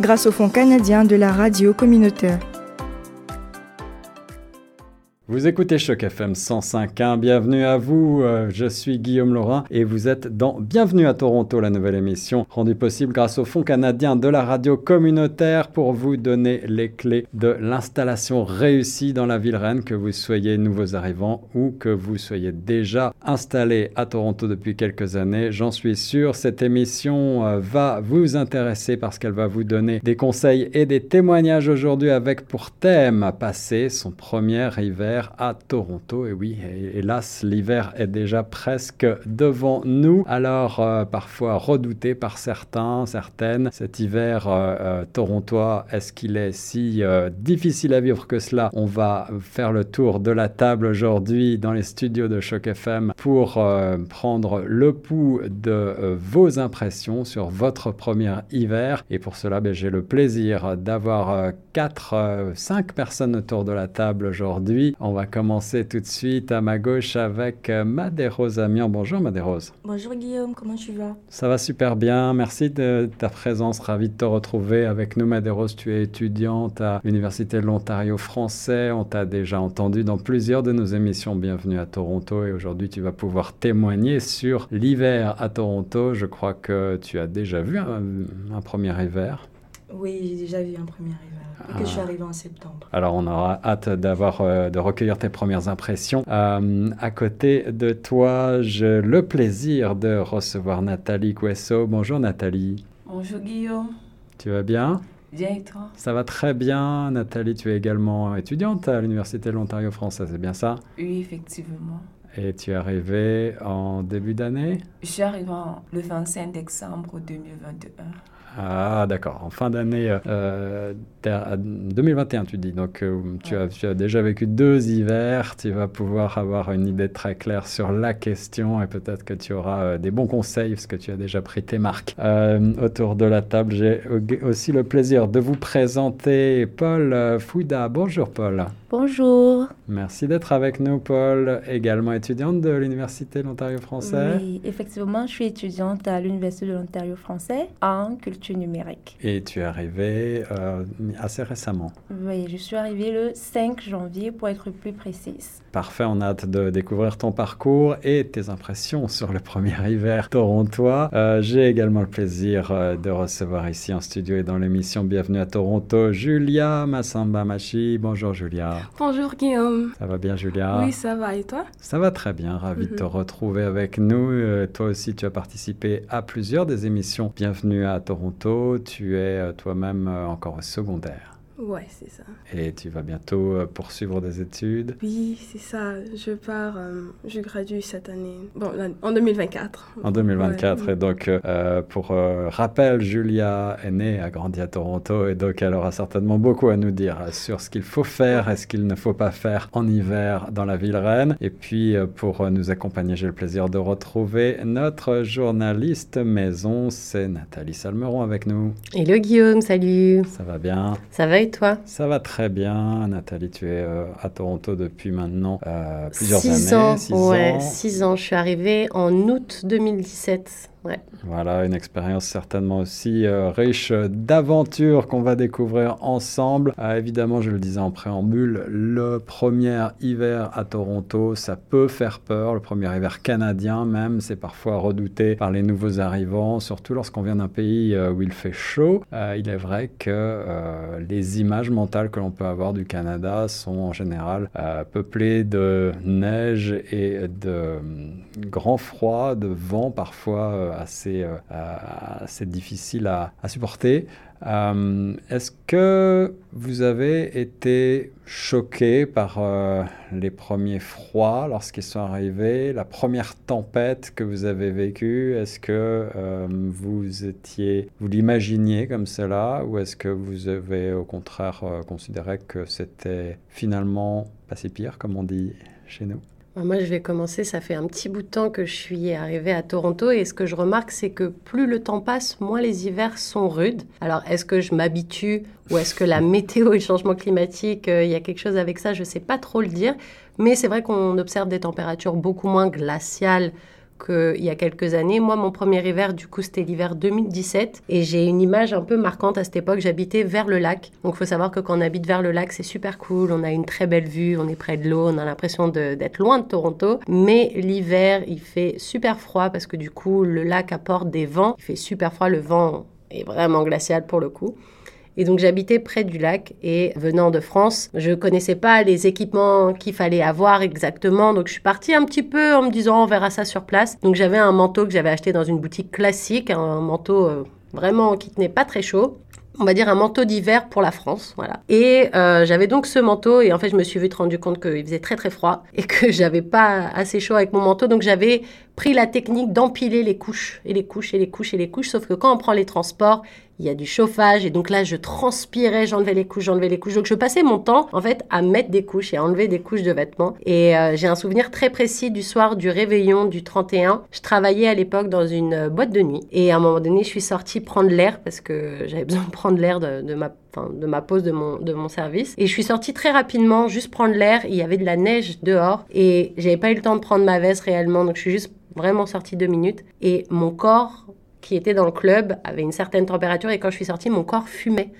grâce au Fonds canadien de la radio communautaire. Vous écoutez Choc FM 105.1, bienvenue à vous, euh, je suis Guillaume Laurin et vous êtes dans Bienvenue à Toronto, la nouvelle émission rendue possible grâce au Fonds canadien de la radio communautaire pour vous donner les clés de l'installation réussie dans la ville reine, que vous soyez nouveaux arrivants ou que vous soyez déjà installé à Toronto depuis quelques années. J'en suis sûr, cette émission euh, va vous intéresser parce qu'elle va vous donner des conseils et des témoignages aujourd'hui avec pour thème passer son premier hiver à Toronto. Et oui, hélas, l'hiver est déjà presque devant nous. Alors, euh, parfois redouté par certains, certaines, cet hiver euh, euh, torontois, est-ce qu'il est si difficile à vivre que cela? On va faire le tour de la table aujourd'hui dans les studios de Choc FM pour prendre le pouls de vos impressions sur votre premier hiver. Et pour cela, ben, j'ai le plaisir d'avoir quatre, cinq personnes autour de la table aujourd'hui. On va commencer tout de suite à ma gauche avec euh, Madérose Amiens. Bonjour Madérose. Bonjour Guillaume, comment tu vas? Ça va super bien, merci de ta présence, ravi de te retrouver avec nous Madérose. Tu es étudiante à l'Université de l'Ontario français, on t'a déjà entendu dans plusieurs de nos émissions Bienvenue à Toronto et aujourd'hui tu vas pouvoir témoigner sur l'hiver à Toronto. Je crois que tu as déjà vu un, un premier hiver. Oui, j'ai déjà vu un premier hiver. Et que je suis arrivée en septembre. Alors, on aura hâte d'avoir, euh, de recueillir tes premières impressions. Euh, à côté de toi, j'ai le plaisir de recevoir Nathalie Quesso. Bonjour Nathalie. Bonjour Guillaume. Tu vas bien? Bien et toi? Ça va très bien. Nathalie, tu es également étudiante à l'Université de l'Ontario français, c'est bien ça? Oui, effectivement. Et tu es arrivée en début d'année? Je suis arrivée le 25 décembre 2021. Ah, d'accord. En fin d'année euh, 2021, tu dis. Donc, euh, tu, as, tu, as, déjà vécu deux hivers. Tu vas pouvoir avoir une idée très claire sur la question et peut-être que tu auras euh, des bons conseils parce que tu as déjà pris tes marques. Euh, autour de la table, j'ai aussi le plaisir de vous présenter Paul Fouda. Bonjour, Paul. Bonjour. Merci d'être avec nous, Paul, également étudiante de l'Université de l'Ontario français. Oui, effectivement, je suis étudiante à l'Université de l'Ontario français en culture numérique. Et tu es arrivée euh, assez récemment. Oui, je suis arrivée le 5 janvier pour être plus précise. Parfait, on a hâte de découvrir ton parcours et tes impressions sur le premier hiver torontois. Euh, J'ai également le plaisir euh, de recevoir ici en studio et dans l'émission Bienvenue à Toronto, Julia Massamba Machi. Bonjour Julia. Bonjour Guillaume. Ça va bien Julia? Oui, ça va. Et toi? Ça va très bien. Ravi mm -hmm. de te retrouver avec nous. Euh, toi aussi, tu as participé à plusieurs des émissions Bienvenue à Toronto. Tu es euh, toi-même euh, encore au secondaire. Ouais, c'est ça. Et tu vas bientôt euh, poursuivre des études Oui, c'est ça. Je pars, euh, je gradue cette année, bon, en 2024. En 2024. Ouais. Et donc, euh, pour rappel, Julia est née, a grandi à Toronto, et donc elle aura certainement beaucoup à nous dire sur ce qu'il faut faire et ce qu'il ne faut pas faire en hiver dans la ville reine. Et puis, pour nous accompagner, j'ai le plaisir de retrouver notre journaliste maison, c'est Nathalie Salmeron avec nous. Hello Guillaume, salut. Ça va bien? Ça va et toi Ça va très bien. Nathalie, tu es euh, à Toronto depuis maintenant euh, plusieurs six années. Ans, six ouais, ans. Six ans. Je suis arrivée en août 2017. Voilà, une expérience certainement aussi euh, riche d'aventures qu'on va découvrir ensemble. Euh, évidemment, je le disais en préambule, le premier hiver à Toronto, ça peut faire peur. Le premier hiver canadien même, c'est parfois redouté par les nouveaux arrivants, surtout lorsqu'on vient d'un pays euh, où il fait chaud. il est vrai que les images mentales que l'on peut avoir du Canada sont en général peuplées de neige et de grand froid, de vent parfois assez, assez difficile à, supporter. Euh, est-ce que vous avez été choqué par euh, les premiers froids lorsqu'ils sont arrivés, la première tempête que vous avez vécue? Est-ce que euh, vous étiez, vous l'imaginiez comme cela, ou est-ce que vous avez au contraire considéré que c'était finalement pas si pire, comme on dit chez nous? Moi, je vais commencer. Ça fait un petit bout de temps que je suis arrivée à Toronto et ce que je remarque, c'est que plus le temps passe, moins les hivers sont rudes. Alors, est-ce que je m'habitue ou est-ce que la météo et le changement climatique, euh, il y a quelque chose avec ça? Je ne sais pas trop le dire. Mais c'est vrai qu'on observe des températures beaucoup moins glaciales qu'il y a quelques années. Moi, mon premier hiver, du coup, c'était l'hiver 2017. Et j'ai une image un peu marquante à cette époque. J'habitais vers le lac. Donc, il faut savoir que quand on habite vers le lac, c'est super cool. On a une très belle vue, on est près de l'eau, on a l'impression d'être loin de Toronto. Mais l'hiver, il fait super froid parce que du coup, le lac apporte des vents. Il fait super froid. Le vent est vraiment glacial pour le coup. Et donc j'habitais près du lac et venant de France, je connaissais pas les équipements qu'il fallait avoir exactement. Donc je suis partie un petit peu en me disant on verra ça sur place. Donc j'avais un manteau que j'avais acheté dans une boutique classique, un manteau euh, vraiment qui tenait pas très chaud on va dire un manteau d'hiver pour la France, voilà. Et euh, j'avais donc ce manteau et en fait je me suis vite rendu compte qu'il faisait très très froid et que j'avais pas assez chaud avec mon manteau, donc j'avais pris la technique d'empiler les couches et les couches et les couches et les couches, sauf que quand on prend les transports, il y a du chauffage et donc là je transpirais, j'enlevais les couches, j'enlevais les couches. Donc je passais mon temps en fait à mettre des couches et à enlever des couches de vêtements. Et euh, j'ai un souvenir très précis du soir du réveillon du 31. Je travaillais à l'époque dans une euh, boîte de nuit et à un moment donné je suis sortie prendre l'air parce que j'avais besoin de prendre l'air de, ma de ma pause de mon, de mon service. Et je suis sortie très rapidement, juste prendre l'air. Il y avait de la neige dehors et j'avais pas eu le temps de prendre ma veste réellement. Donc je suis juste vraiment sortie deux minutes. Et mon corps qui était dans le club avait une certaine température et quand je suis sortie, mon corps fumait.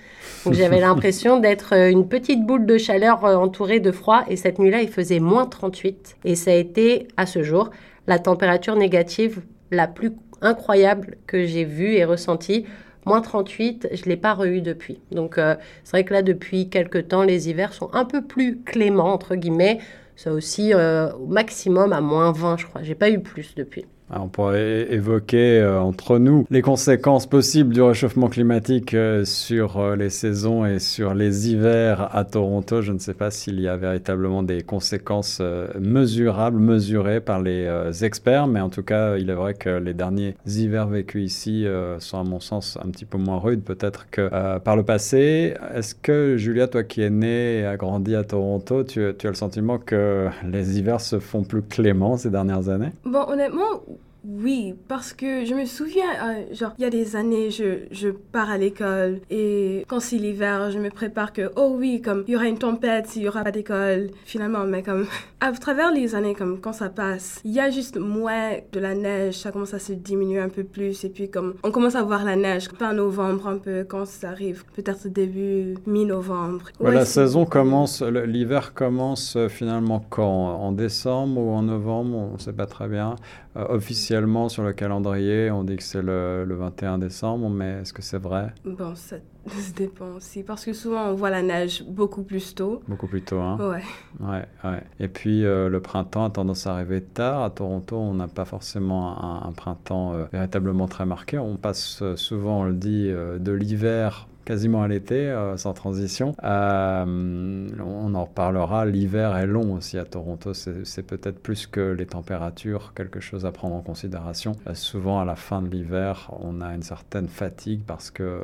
Donc j'avais l'impression d'être euh, une petite boule de chaleur euh, entourée de froid et cette nuit-là, il faisait moins 38 et ça a été à ce jour la température négative la plus incroyable que j'ai vue et ressentie. Moins 38, je ne l'ai pas re depuis. Donc euh, c'est vrai que là, depuis quelques temps, les hivers sont un peu plus cléments, entre guillemets. Ça aussi, au maximum à moins 20, je crois. J'ai pas eu plus depuis. Ah, on pourrait évoquer euh, entre nous les conséquences possibles du réchauffement climatique euh, sur euh, les saisons et sur les hivers à Toronto. Je ne sais pas s'il y a véritablement des conséquences mesurables, mesurées par les experts, mais en tout cas, il est vrai que les derniers hivers vécus ici sont à mon sens un petit peu moins rudes peut-être que par le passé. Est-ce que Julia, toi qui es née et a grandi à Toronto, tu, tu as le sentiment que les hivers se font plus cléments ces dernières années? Bon, honnêtement, oui, parce que je me souviens, euh, genre, il y a des années, je, je pars à l'école et quand c'est l'hiver, je me prépare que, oh oui, comme il y aura une tempête, il y aura pas d'école, finalement, mais comme à travers les années, comme quand ça passe, il y a juste moins de la neige, ça commence à se diminuer un peu plus et puis comme on commence à voir la neige fin novembre un peu quand ça arrive, peut-être début mi-novembre. la saison commence, l'hiver commence euh, finalement quand? En décembre ou en novembre, on ne sait pas très bien. Euh, officiellement sur le calendrier, on dit que c'est le, 21 décembre, mais est-ce que c'est vrai? Bon, ça, dépend aussi, parce que souvent on voit la neige beaucoup plus tôt. Beaucoup plus tôt, hein? Ouais. Ouais, ouais. Et puis euh, le printemps a tendance à arriver tard. À Toronto, on n'a pas forcément un, printemps euh, véritablement très marqué. On passe souvent, on le dit, de l'hiver quasiment à l'été, euh, sans transition. Euh, on en reparlera, l'hiver est long aussi à Toronto, c'est peut-être plus que les températures, quelque chose à prendre en considération. Euh, souvent à la fin de l'hiver, on a une certaine fatigue parce que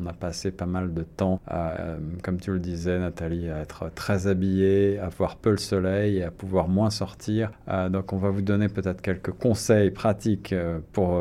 on a passé pas mal de temps, comme tu le disais Nathalie, à être très habillé, à voir peu le soleil et à pouvoir moins sortir. donc on va vous donner peut-être quelques conseils pratiques pour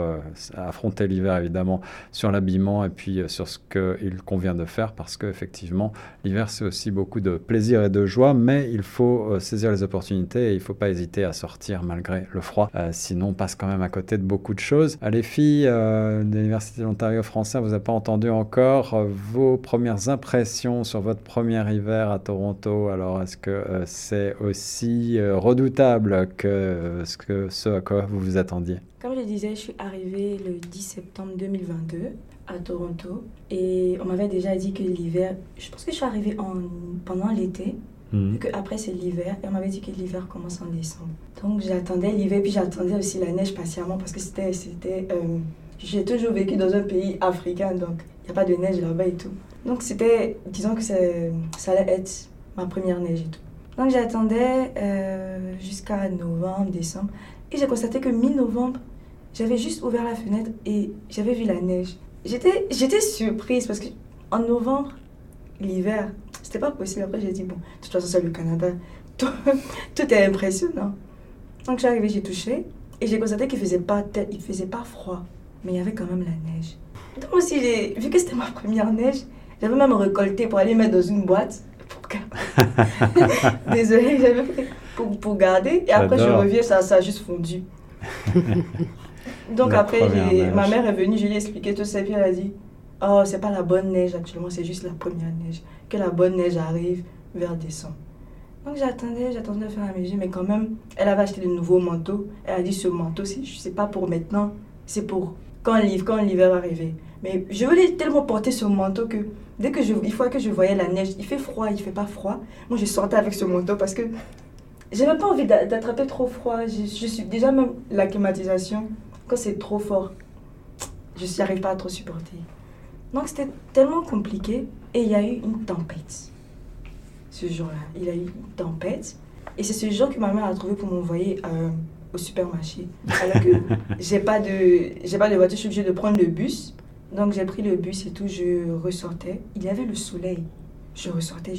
affronter l'hiver évidemment sur l'habillement et puis sur ce que il convient de faire parce qu'effectivement, l'hiver, c'est aussi beaucoup de plaisir et de joie, mais il faut euh, saisir les opportunités et il ne faut pas hésiter à sortir malgré le froid. Euh, sinon, on passe quand même à côté de beaucoup de choses. Euh, les filles de l'Université de l'Ontario français, vous n'avez pas entendu encore vos premières impressions sur votre premier hiver à Toronto? Alors, est-ce que c'est aussi redoutable que ce, que ce à quoi vous vous attendiez? Comme je disais, je suis arrivée le 10 septembre 2022 à Toronto et on m'avait déjà dit que l'hiver, je pense que je suis arrivée en, pendant l'été Et que après c'est l'hiver. Et on m'avait dit que l'hiver commence en décembre. Donc j'attendais l'hiver, puis j'attendais aussi la neige patiemment parce que c'était. c'était euh, j'ai toujours vécu dans un pays africain, donc il n'y a pas de neige là-bas et tout. Donc c'était, disons que ça allait être ma première neige et tout. Donc j'attendais euh, jusqu'à novembre, décembre. Et j'ai constaté que mi-novembre, j'avais juste ouvert la fenêtre et j'avais vu la neige. J'étais, j'étais surprise parce qu'en novembre, l'hiver, c'était pas possible. Après, j'ai dit, bon, de toute façon, c'est le Canada. Tout, tout est impressionnant. Donc, je suis arrivée, j'ai touché et j'ai constaté qu'il faisait pas, il faisait pas froid, mais il y avait quand même la neige. Donc, aussi, vu que c'était ma première neige, j'avais même récolté pour aller mettre dans une boîte. Pour. Désolée, j'avais pour, pour garder. Et après, je reviens, ça, ça a juste fondu. Donc, après, ma mère est venue, je lui ai expliqué tout ça, et puis elle a dit Oh, c'est pas la bonne neige actuellement, c'est juste la première neige. Que la bonne neige arrive vers décembre. Donc j'attendais, j'attendais de faire la maison, mais quand même, elle avait acheté de nouveaux manteaux. Elle a dit ce manteau, c'est pas pour maintenant, c'est pour quand l'hiver, quand l'hiver va arriver. Mais je voulais tellement porter ce manteau que dès que je, une fois que je voyais la neige, il fait froid, il fait pas froid. Moi, je sortais avec ce manteau parce que j'avais pas envie d'attraper trop froid. Je, je, suis déjà même la climatisation quand c'est trop fort, je n'y arrive pas à trop supporter. Donc c'était tellement compliqué et il y a eu une tempête ce jour-là. Il y a eu une tempête et c'est ce jour que ma mère a trouvé pour m'envoyer euh, au supermarché. Alors que j'ai pas de j'ai pas de voiture, je suis obligée de prendre le bus. Donc j'ai pris le bus et tout, je ressortais. Il y avait le soleil. Je ressortais,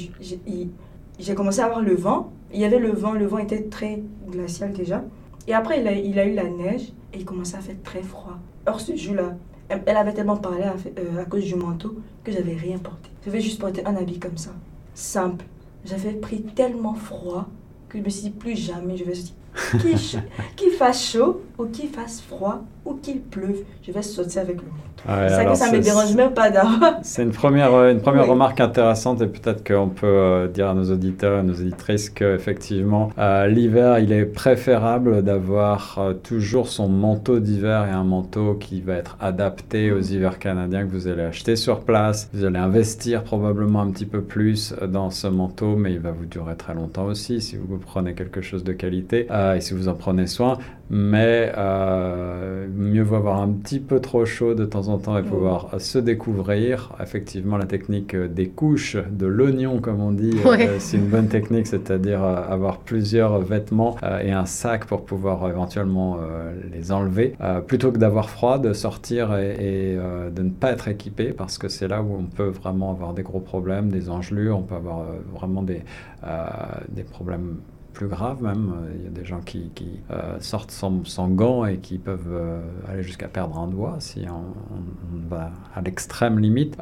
j'ai commencé à avoir le vent. Il y avait le vent, le vent était très glacial déjà. Et après, il a, il a eu la neige et il commençait à faire très froid. Or, ce jour-là, elle avait tellement parlé à, euh, à cause du manteau que j'avais rien porté. J'avais juste porté un habit comme ça, simple. J'avais pris tellement froid que je me suis dit plus jamais je vais qu'il fasse chaud ou qu'il fasse froid ou qu'il pleuve, je vais sortir avec le manteau. ça que ça me dérange même pas d'avoir. C'est une première, euh, une première remarque intéressante et peut-être qu'on peut euh, dire à nos auditeurs, à nos auditrices qu'effectivement, euh, l'hiver, il est préférable d'avoir toujours son manteau d'hiver et un manteau qui va être adapté aux hivers canadiens que vous allez acheter sur place. Vous allez investir probablement un petit peu plus dans ce manteau, mais il va vous durer très longtemps aussi si vous prenez quelque chose de qualité et si vous en prenez soin. Mais mieux vaut avoir un petit peu trop chaud de temps en temps et pouvoir se découvrir. Effectivement, la technique des couches, de l'oignon, comme on dit, euh, c'est une bonne technique, c'est-à-dire euh, avoir plusieurs vêtements euh, et un sac pour pouvoir éventuellement les enlever, plutôt que d'avoir froid, de sortir et, de ne pas être équipé, parce que c'est là où on peut vraiment avoir des gros problèmes, des engelures, on peut avoir vraiment des, des problèmes plus grave même. Euh, il y a des gens qui, euh, sortent sans, sans, gants et qui peuvent euh, aller jusqu'à perdre un doigt si on, va à l'extrême limite.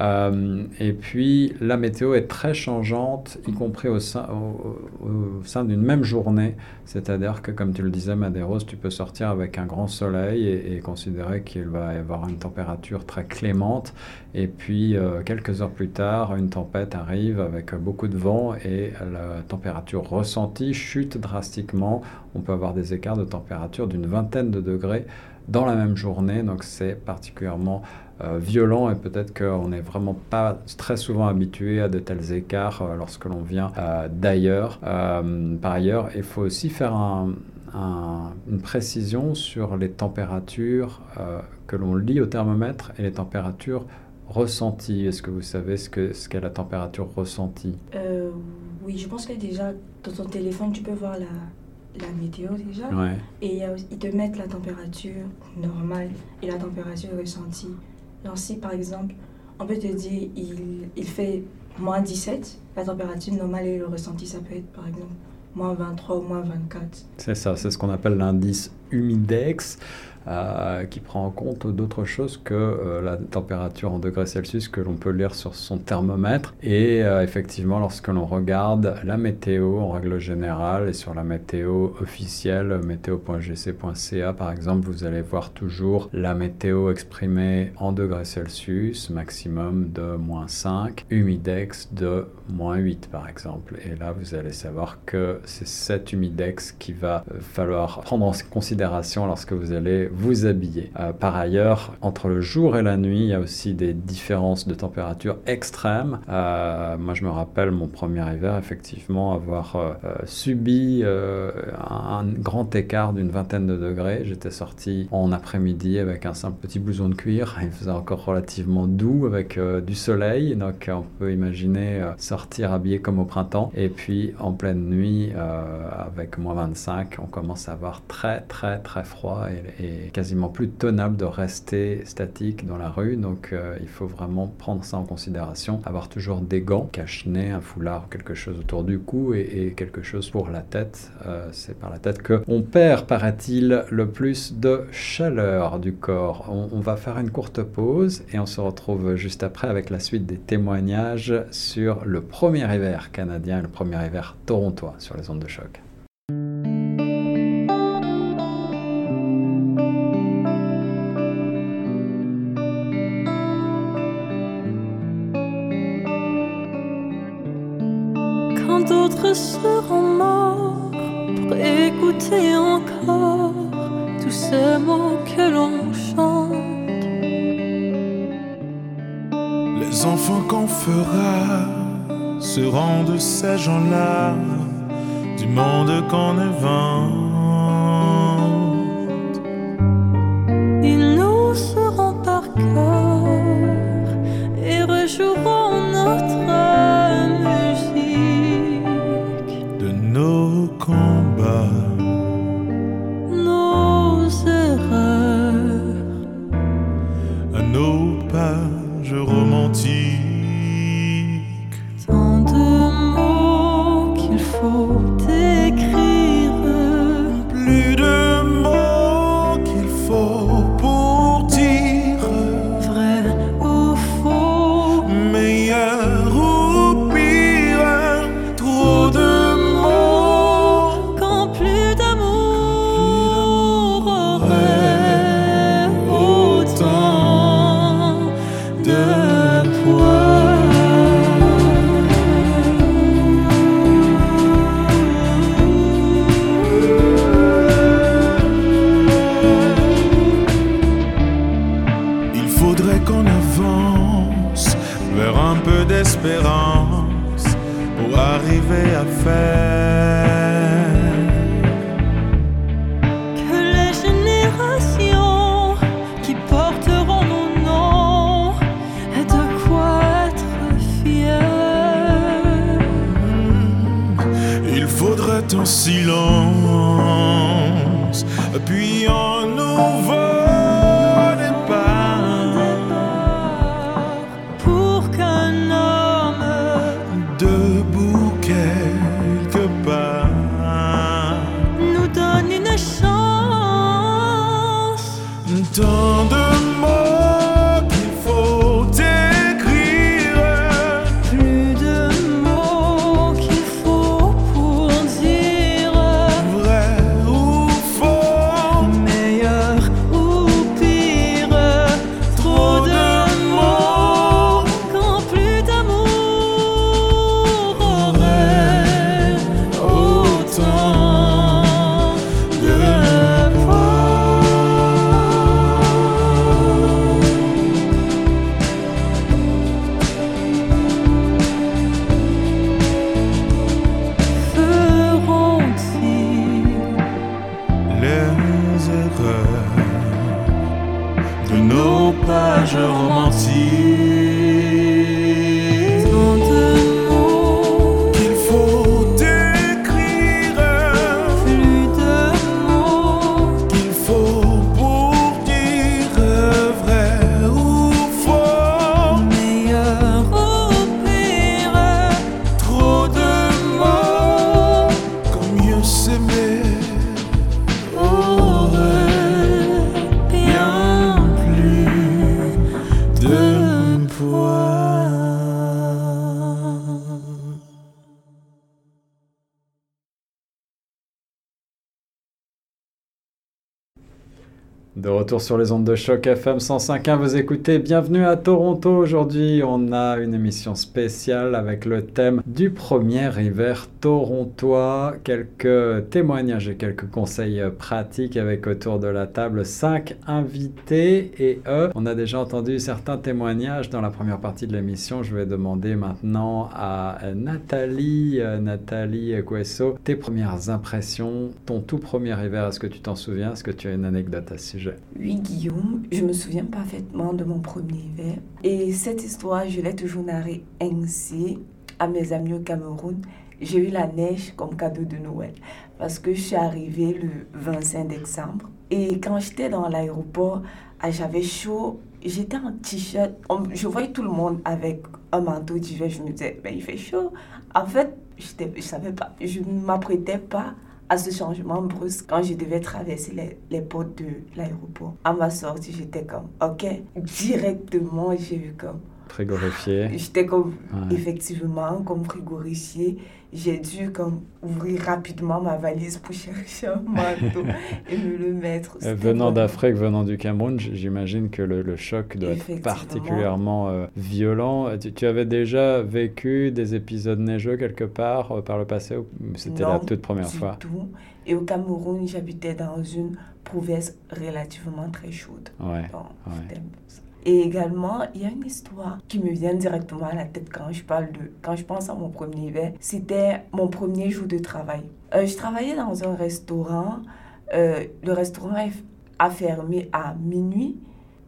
et puis la météo est très changeante, y compris au sein, au, sein d'une même journée. C'est-à-dire que, comme tu le disais, Madeiros, tu peux sortir avec un grand soleil et, et considérer qu'il va y avoir une température très clémente. Et puis, quelques heures plus tard, une tempête arrive avec beaucoup de vent et la température ressentie chute drastiquement. On peut avoir des écarts de température d'une vingtaine de degrés dans la même journée, donc c'est particulièrement euh, violent et peut-être qu'on n'est vraiment pas très souvent habitué à de tels écarts euh, lorsque l'on vient euh, d'ailleurs. par ailleurs, il faut aussi faire une précision sur les températures que l'on lit au thermomètre et les températures ressenties. Est-ce que vous savez ce qu'est la température ressentie? Oui, je pense que déjà, dans ton téléphone, tu peux voir la, la météo déjà. Et ils te mettent la température normale et la température ressentie. Donc si par exemple, on peut te dire il, il fait moins 17, la température normale et le ressenti, ça peut être par exemple moins 23 ou moins 24. C'est ça, c'est ce qu'on appelle l'indice humidex. Euh, qui prend en compte d'autres choses que euh, la température en degrés Celsius que l'on peut lire sur son thermomètre. Et euh, effectivement, lorsque l'on regarde la météo en règle générale et sur la météo officielle, météo.gc.ca par exemple, vous allez voir toujours la météo exprimée en degrés Celsius, maximum de moins 5, humidex de moins 8 par exemple. Et là, vous allez savoir que c'est cet humidex qui va falloir prendre en considération lorsque vous allez vous habiller. Euh, par ailleurs, entre le jour et la nuit, il y a aussi des différences de température extrêmes. Euh, moi, je me rappelle mon premier hiver, effectivement, avoir euh, subi un, grand écart d'une vingtaine de degrés. J'étais sorti en après-midi avec un simple petit blouson de cuir. Il faisait encore relativement doux avec du soleil, donc on peut imaginer sortir habillé comme au printemps. Et puis en pleine nuit, avec moins 25, on commence à avoir très très très froid quasiment plus tenable de rester statique dans la rue. Donc euh, il faut vraiment prendre ça en considération, avoir toujours des gants, cache-nez, un foulard, quelque chose autour du cou et, quelque chose pour la tête. Euh, c'est par la tête que on perd, paraît-il, le plus de chaleur du corps. On, on va faire une courte pause et on se retrouve juste après avec la suite des témoignages sur le premier hiver canadien et le premier hiver torontois sur les ondes de choc. Fera seront de ces gens-là, du monde qu'on invente. Retour sur les ondes de choc FM 105.1, vous écoutez Bienvenue à Toronto. Aujourd'hui, on a une émission spéciale avec le thème du premier hiver torontois. Quelques témoignages et quelques conseils pratiques avec autour de la table cinq invités et eux. On a déjà entendu certains témoignages dans la première partie de l'émission. Je vais demander maintenant à Nathalie, Nathalie Guesso, tes premières impressions, ton tout premier hiver. Est-ce que tu t'en souviens? Est-ce que tu as une anecdote à ce sujet? Oui, Guillaume, je me souviens parfaitement de mon premier hiver. Et cette histoire, je l'ai toujours narrée ainsi à mes amis au Cameroun. J'ai eu la neige comme cadeau de Noël parce que je suis arrivée le 25 décembre. Et quand j'étais dans l'aéroport, ah, j'avais chaud, j'étais en t-shirt. Je voyais tout le monde avec un manteau d'hiver. Je me disais, ben, il fait chaud. En fait, je ne savais pas. Je ne m'apprêtais pas à ce changement brusque quand je devais traverser les, les portes de l'aéroport. À ma sortie, j'étais comme, ok, directement, j'ai eu comme... Frigorifié. J'étais comme, effectivement, comme frigorifié j'ai dû comme ouvrir rapidement ma valise pour chercher un manteau et me le mettre. Euh, venant d'Afrique, venant du Cameroun, j'imagine que le, le, choc doit être particulièrement euh, violent. Tu, avais déjà vécu des épisodes neigeux quelque part euh, par le passé ou c'était la toute première du fois? tout. Et au Cameroun, j'habitais dans une province relativement très chaude. Ouais. Et également, il y a une histoire qui me vient directement à la tête quand je parle de, quand je pense à mon premier hiver. C'était mon premier jour de travail. Euh, je travaillais dans un restaurant. Euh, le restaurant a fermé à minuit.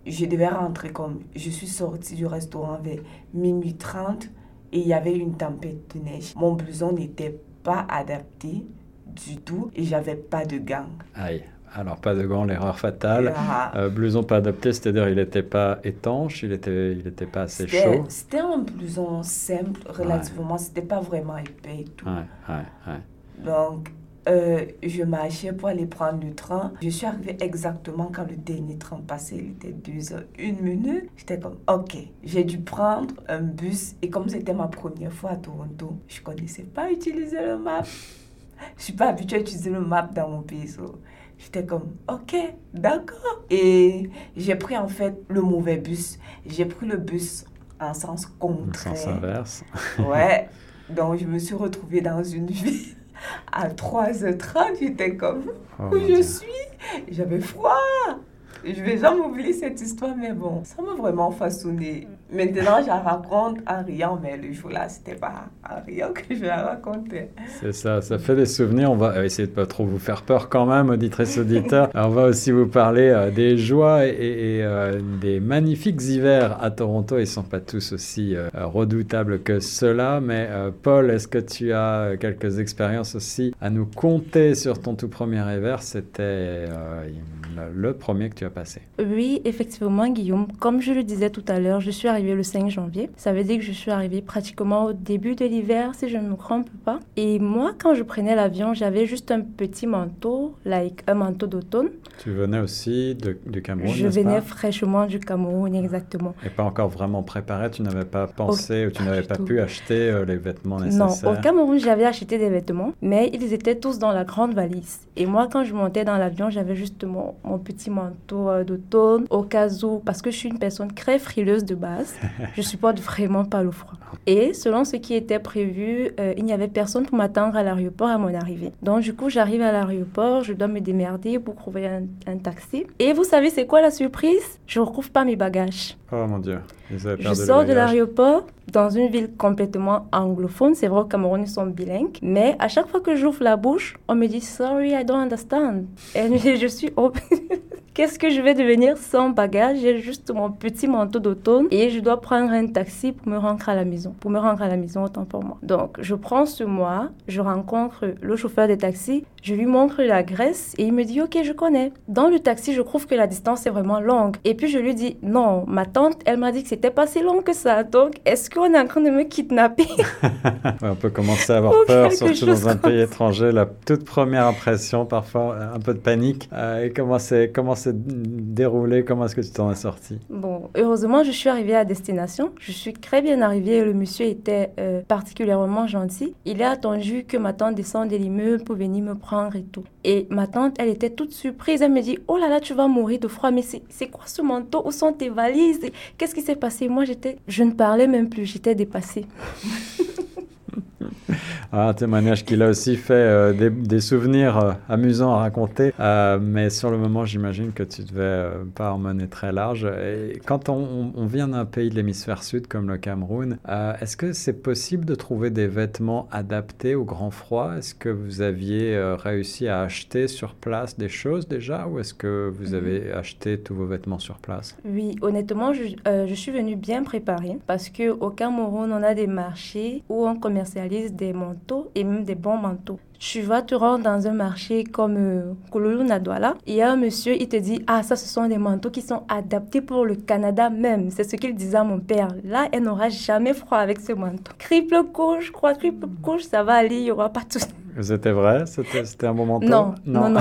Je devais rentrer comme je suis sortie du restaurant vers minuit 30 et il y avait une tempête de neige. Mon blouson n'était pas adapté du tout et j'avais pas de gants. Aïe. Alors, pas de gants, l'erreur fatale. Ah. Euh, blouson pas adapté, c'est-à-dire il n'était pas étanche, il n'était il était pas assez chaud. C'était un blouson simple, relativement. Ce C'était pas vraiment épais et tout. Ouais, ouais, Donc, euh, je marchais pour aller prendre le train. Je suis arrivée exactement quand le dernier train passait. Il était 2 heures, une minute. J'étais comme, OK, j'ai dû prendre un bus. Et comme c'était ma première fois à Toronto, je connaissais pas utiliser le map. je suis pas habituée à utiliser le map dans mon pays. J'étais comme, ok, d'accord. Et j'ai pris en fait le mauvais bus. J'ai pris le bus en sens contraire. En sens inverse. ouais. Donc je me suis retrouvée dans une ville à 3h30. J'étais comme, oh où je suis? J'avais froid. Je vais jamais oublier cette histoire, mais bon, ça m'a vraiment façonné. Maintenant, je la raconte en riant, mais le jour-là, c'était pas en riant que je la racontais. C'est ça, ça fait des souvenirs. On va essayer de pas trop vous faire peur quand même, auditrices, auditeurs. on va aussi vous parler euh, des joies et, euh, des magnifiques hivers à Toronto. Ils sont pas tous aussi euh, redoutables que ceux-là, mais Paul, est-ce que tu as quelques expériences aussi à nous conter sur ton tout premier hiver? C'était le premier que tu as passé. Oui, effectivement, Guillaume. Comme je le disais tout à l'heure, je suis arrivée le 5 janvier. Ça veut dire que je suis arrivée pratiquement au début de l'hiver, si je ne me trompe pas. Et moi, quand je prenais l'avion, j'avais juste un petit manteau, like un manteau d'automne. Tu venais aussi de, du Cameroun, Je venais fraîchement du Cameroun, exactement. Et pas encore vraiment préparé Tu n'avais pas pensé ou tu n'avais pas pu acheter euh, les vêtements nécessaires Non, au Cameroun, j'avais acheté des vêtements, mais ils étaient tous dans la grande valise. Et moi, quand je montais dans l'avion, j'avais justement mon petit manteau euh, d'automne au cas où, parce que je suis une personne très frileuse de base, je supporte vraiment pas le froid. Et selon ce qui était prévu, euh, il n'y avait personne pour m'attendre à l'aéroport à mon arrivée. Donc du coup, j'arrive à l'aéroport, je dois me démerder pour trouver un, un taxi. Et vous savez, c'est quoi la surprise? Je ne retrouve pas mes bagages. Oh mon Dieu, Je sors de l'aéroport dans une ville complètement anglophone. C'est vrai au Cameroun, ils sont bilingues. Mais à chaque fois que j'ouvre la bouche, on me dit Sorry, I don't understand. Et je suis. Qu'est-ce que je vais devenir sans bagage? J'ai juste mon petit manteau d'automne et je dois prendre un taxi pour me rendre à la maison. Pour me rendre à la maison, autant pour moi. Donc, je prends ce mois, je rencontre le chauffeur de taxi, je lui montre la Grèce et il me dit Ok, je connais. Dans le taxi, je trouve que la distance est vraiment longue. Et puis je lui dis Non, ma tante, elle m'a dit que c'était pas si long que ça. Donc, est-ce qu'on est en train de me kidnapper On peut commencer à avoir peur, surtout dans un pays étranger. La toute première impression, parfois un peu de panique. Euh, et comment c'est déroulé? Comment est-ce que tu t'en es sorti? Bon, heureusement, je suis arrivée à destination. Je suis très bien arrivée. Le monsieur était euh, particulièrement gentil. Il a attendu que ma tante descende de l'immeuble pour venir me prendre et tout. Et ma tante, elle était toute surprise. Elle me dit Oh là là, tu vas mourir de froid. Mais c'est quoi ce manteau? Où sont tes valises? Qu'est-ce qui s'est passé? Moi, j'étais. Je ne parlais même plus. J'étais dépassée. un témoignage qu'il a aussi fait euh, des, souvenirs euh, amusants à raconter. Euh, mais sur le moment, j'imagine que tu devais pas en mener très large. Et quand on, vient d'un pays de l'hémisphère sud comme le Cameroun, est-ce que c'est possible de trouver des vêtements adaptés au grand froid? Est-ce que vous aviez réussi à acheter sur place des choses déjà? Ou est-ce que vous mhm. avez acheté tous vos vêtements sur place? Oui, honnêtement, je, je suis venue bien préparée parce qu'au Cameroun, on a des marchés où on commercialise des manteaux et même des bons manteaux. Tu vas te rendre dans un marché comme euh, Nadwala. Il y a un monsieur, il te dit Ah, ça, ce sont des manteaux qui sont adaptés pour le Canada même. C'est ce qu'il disait à mon père. Là, elle n'aura jamais froid avec ce manteau. Triple couche, je crois, triple couche, ça va aller, il n'y aura pas tout. C'était vrai? C'était un bon manteau? Non, non, non.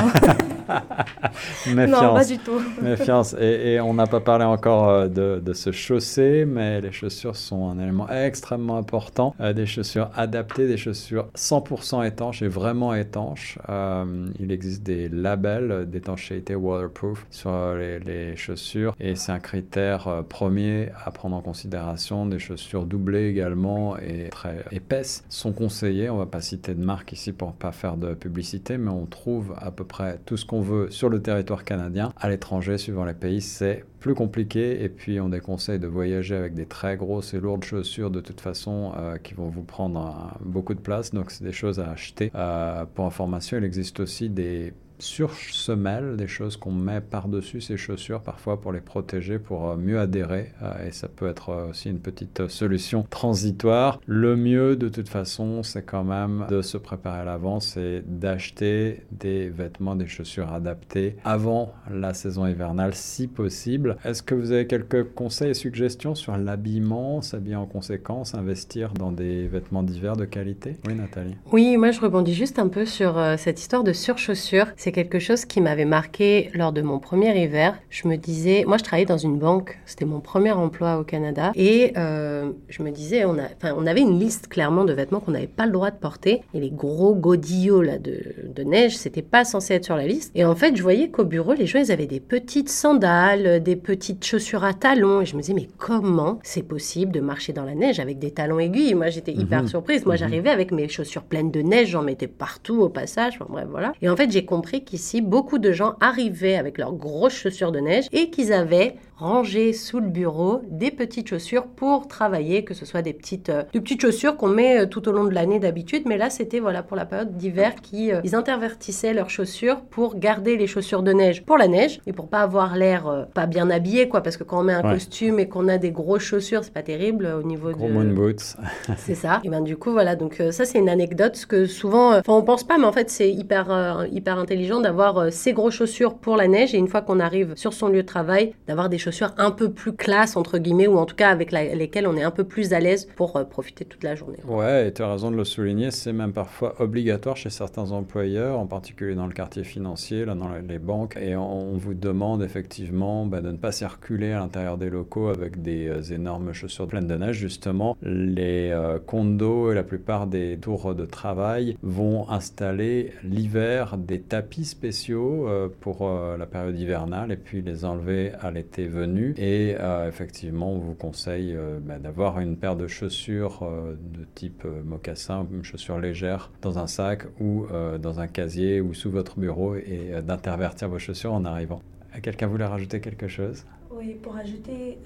Méfiance. Non, pas du tout. Méfiance. Et, et on n'a pas parlé encore euh, de, de, se chausser, mais les chaussures sont un élément extrêmement important. Euh, des chaussures adaptées, des chaussures 100% étanches et vraiment étanches. Euh, il existe des labels d'étanchéité waterproof sur les, chaussures et c'est un critère premier à prendre en considération. Des chaussures doublées également et très épaisses sont conseillées. On va pas citer de marque ici pour pas faire de publicité, mais on trouve à peu près tout ce qu'on veut sur le territoire canadien. À l'étranger, suivant les pays, c'est plus compliqué et puis on déconseille de voyager avec des très grosses et lourdes chaussures de toute façon euh, qui vont vous prendre beaucoup de place donc c'est des choses à acheter euh, pour information il existe aussi des sur semelle, des choses qu'on met par-dessus ces chaussures parfois pour les protéger, pour euh, mieux adhérer. Euh, et ça peut être euh, aussi une petite solution transitoire. Le mieux de toute façon, c'est quand même de se préparer à l'avance et d'acheter des vêtements, des chaussures adaptées avant la saison hivernale si possible. Est-ce que vous avez quelques conseils et suggestions sur l'habillement, s'habiller en conséquence, investir dans des vêtements d'hiver de qualité? Oui, Nathalie. Oui, moi je rebondis juste un peu sur cette histoire de surchaussures. Quelque chose qui m'avait marqué lors de mon premier hiver. Je me disais, moi je travaillais dans une banque, c'était mon premier emploi au Canada, et euh, je me disais, on, a, on avait une liste clairement de vêtements qu'on n'avait pas le droit de porter, et les gros godillots là, de, de neige, c'était pas censé être sur la liste. Et en fait, je voyais qu'au bureau, les gens, ils avaient des petites sandales, des petites chaussures à talons, et je me disais, mais comment c'est possible de marcher dans la neige avec des talons aiguilles? Moi, j'étais hyper mhm. surprise. Moi, mhm. j'arrivais avec mes chaussures pleines de neige, j'en mettais partout au passage, enfin bref, voilà. Et en fait, j'ai compris qu'ici, beaucoup de gens arrivaient avec leurs grosses chaussures de neige et qu'ils avaient rangé sous le bureau des petites chaussures pour travailler, que ce soit des petites, euh, petites chaussures qu'on met euh, tout au long de l'année d'habitude, mais là c'était voilà pour la période d'hiver qui euh, ils intervertissaient leurs chaussures pour garder les chaussures de neige pour la neige et pour pas avoir l'air pas bien habillé quoi, parce que quand on met un costume et qu'on a des grosses chaussures, c'est pas terrible au niveau Gros de. boots. c'est ça. Et ben du coup voilà donc ça c'est une anecdote que souvent, enfin on pense pas, mais en fait c'est hyper hyper intelligent d'avoir ces grosses chaussures pour la neige et une fois qu'on arrive sur son lieu de travail d'avoir des chaussures un peu plus classe, entre guillemets, ou en tout cas avec lesquelles on est un peu plus à l'aise pour euh, profiter toute la journée. Ouais, et tu as raison de le souligner, c'est même parfois obligatoire chez certains employeurs, en particulier dans le quartier financier, là, dans les banques, et on, vous demande effectivement bah, de ne pas circuler à l'intérieur des locaux avec des euh, énormes chaussures pleines de neige. Justement, les euh, condos et la plupart des tours de travail vont installer l'hiver des tapis spéciaux pour la période hivernale et puis les enlever à l'été venu et euh, effectivement, on vous conseille euh, bah, d'avoir une paire de chaussures euh, de type mocassin, une chaussure légère, dans un sac ou dans un casier ou sous votre bureau et d'intervertir vos chaussures en arrivant. Quelqu'un voulait rajouter quelque chose? Oui, pour ajouter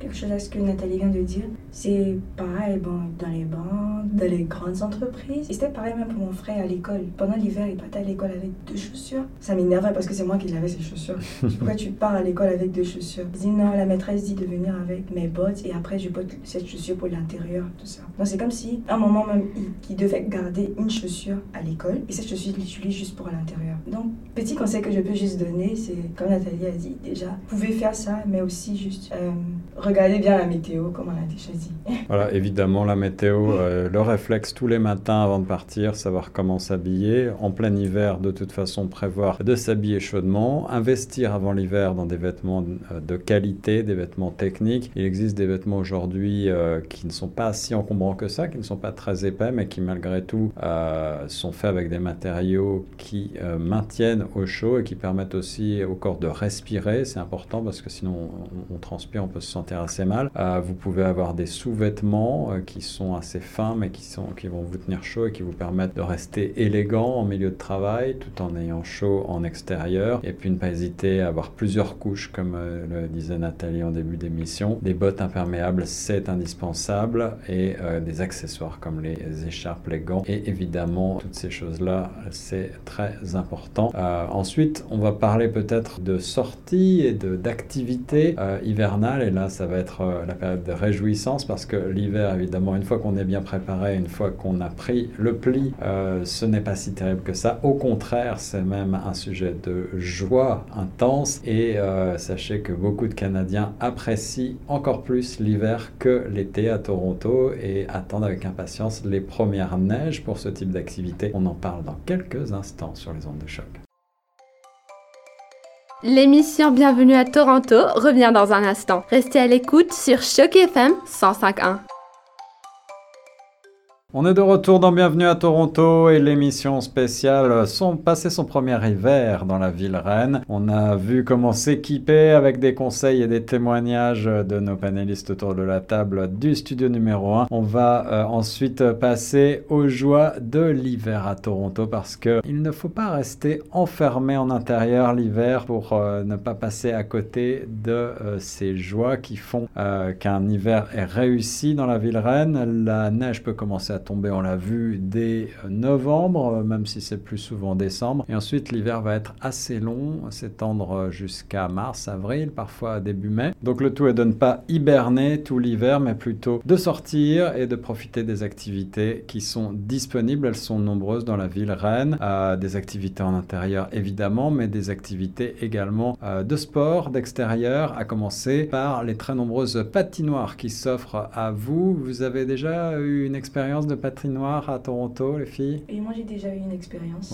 quelque chose à ce que Nathalie vient de dire. C'est pareil bon, dans les banques, dans les grandes entreprises. C'était pareil même pour mon frère à l'école. Pendant l'hiver, il partait à l'école avec deux chaussures. Ça m'énervait parce que c'est moi qui lavais ses chaussures. Pourquoi tu pars à l'école avec deux chaussures? Il dit non, la maîtresse dit de venir avec mes bottes et après je porte cette chaussure pour l'intérieur, tout ça. Donc c'est comme si, à un moment même, il, devait garder une chaussure à l'école et cette chaussure, il l'utilise juste pour l'intérieur. Donc, petit conseil que je peux juste donner, c'est, comme Nathalie a dit déjà, vous pouvez faire ça, mais aussi juste euh, regardez bien la météo, comme on a été choisi. Voilà, évidemment, la météo, euh, le réflexe tous les matins avant de partir, savoir comment s'habiller. En plein hiver, de toute façon, prévoir de s'habiller chaudement. Investir avant l'hiver dans des vêtements euh, de qualité, des vêtements techniques. Il existe des vêtements aujourd'hui qui ne sont pas si encombrants que ça, qui ne sont pas très épais, mais qui malgré tout sont faits avec des matériaux qui maintiennent au chaud et qui permettent aussi au corps de respirer. C'est important parce que sinon on, transpire, on peut se sentir assez mal. Euh, vous pouvez avoir des sous-vêtements euh, qui sont assez fins mais qui, sont, qui vont vous tenir chaud et qui vous permettent de rester élégant en milieu de travail tout en ayant chaud en extérieur. Et puis ne pas hésiter à avoir plusieurs couches comme euh, le disait Nathalie en début d'émission. Des bottes imperméables, c'est indispensable et des accessoires comme les écharpes, les gants et évidemment toutes ces choses-là, c'est très important. Ensuite, on va parler peut-être de sorties et de- d'activités euh, hivernales et là, ça va être euh, la période de réjouissance parce que l'hiver, évidemment, une fois qu'on est bien préparé, une fois qu'on a pris le pli, euh, ce n'est pas si terrible que ça. Au contraire, c'est même un sujet de joie intense et euh, sachez que beaucoup de Canadiens apprécient encore plus l'hiver que l'été à Toronto et attendent avec impatience les premières neiges pour ce type d'activité. On en parle dans quelques instants sur les ondes de choc. L'émission Bienvenue à Toronto revient dans un instant. Restez à l'écoute sur Choc FM 105.1. On est de retour dans Bienvenue à Toronto et l'émission spéciale son passé son premier hiver dans la ville reine. On a vu comment s'équiper avec des conseils et des témoignages de nos panélistes autour de la table du studio numéro 1. On va euh, ensuite passer aux joies de l'hiver à Toronto parce que il ne faut pas rester enfermé en intérieur l'hiver pour euh, ne pas passer à côté de euh, ces joies qui font qu'un hiver est réussi dans la ville reine. La neige peut commencer à tomber, on l'a vu, dès euh, novembre, euh, même si c'est plus souvent décembre. Et ensuite, l'hiver va être assez long, s'étendre euh, jusqu'à mars, avril, parfois début mai. Donc le tout est de ne pas hiberner tout l'hiver, mais plutôt de sortir et de profiter des activités qui sont disponibles. Elles sont nombreuses dans la ville reine. Euh, des activités en intérieur, évidemment, mais des activités également de sport, d'extérieur, à commencer par les très nombreuses patinoires qui s'offrent à vous. Vous avez déjà eu une expérience de patinoire à Toronto, les filles? Et moi, j'ai déjà eu une expérience.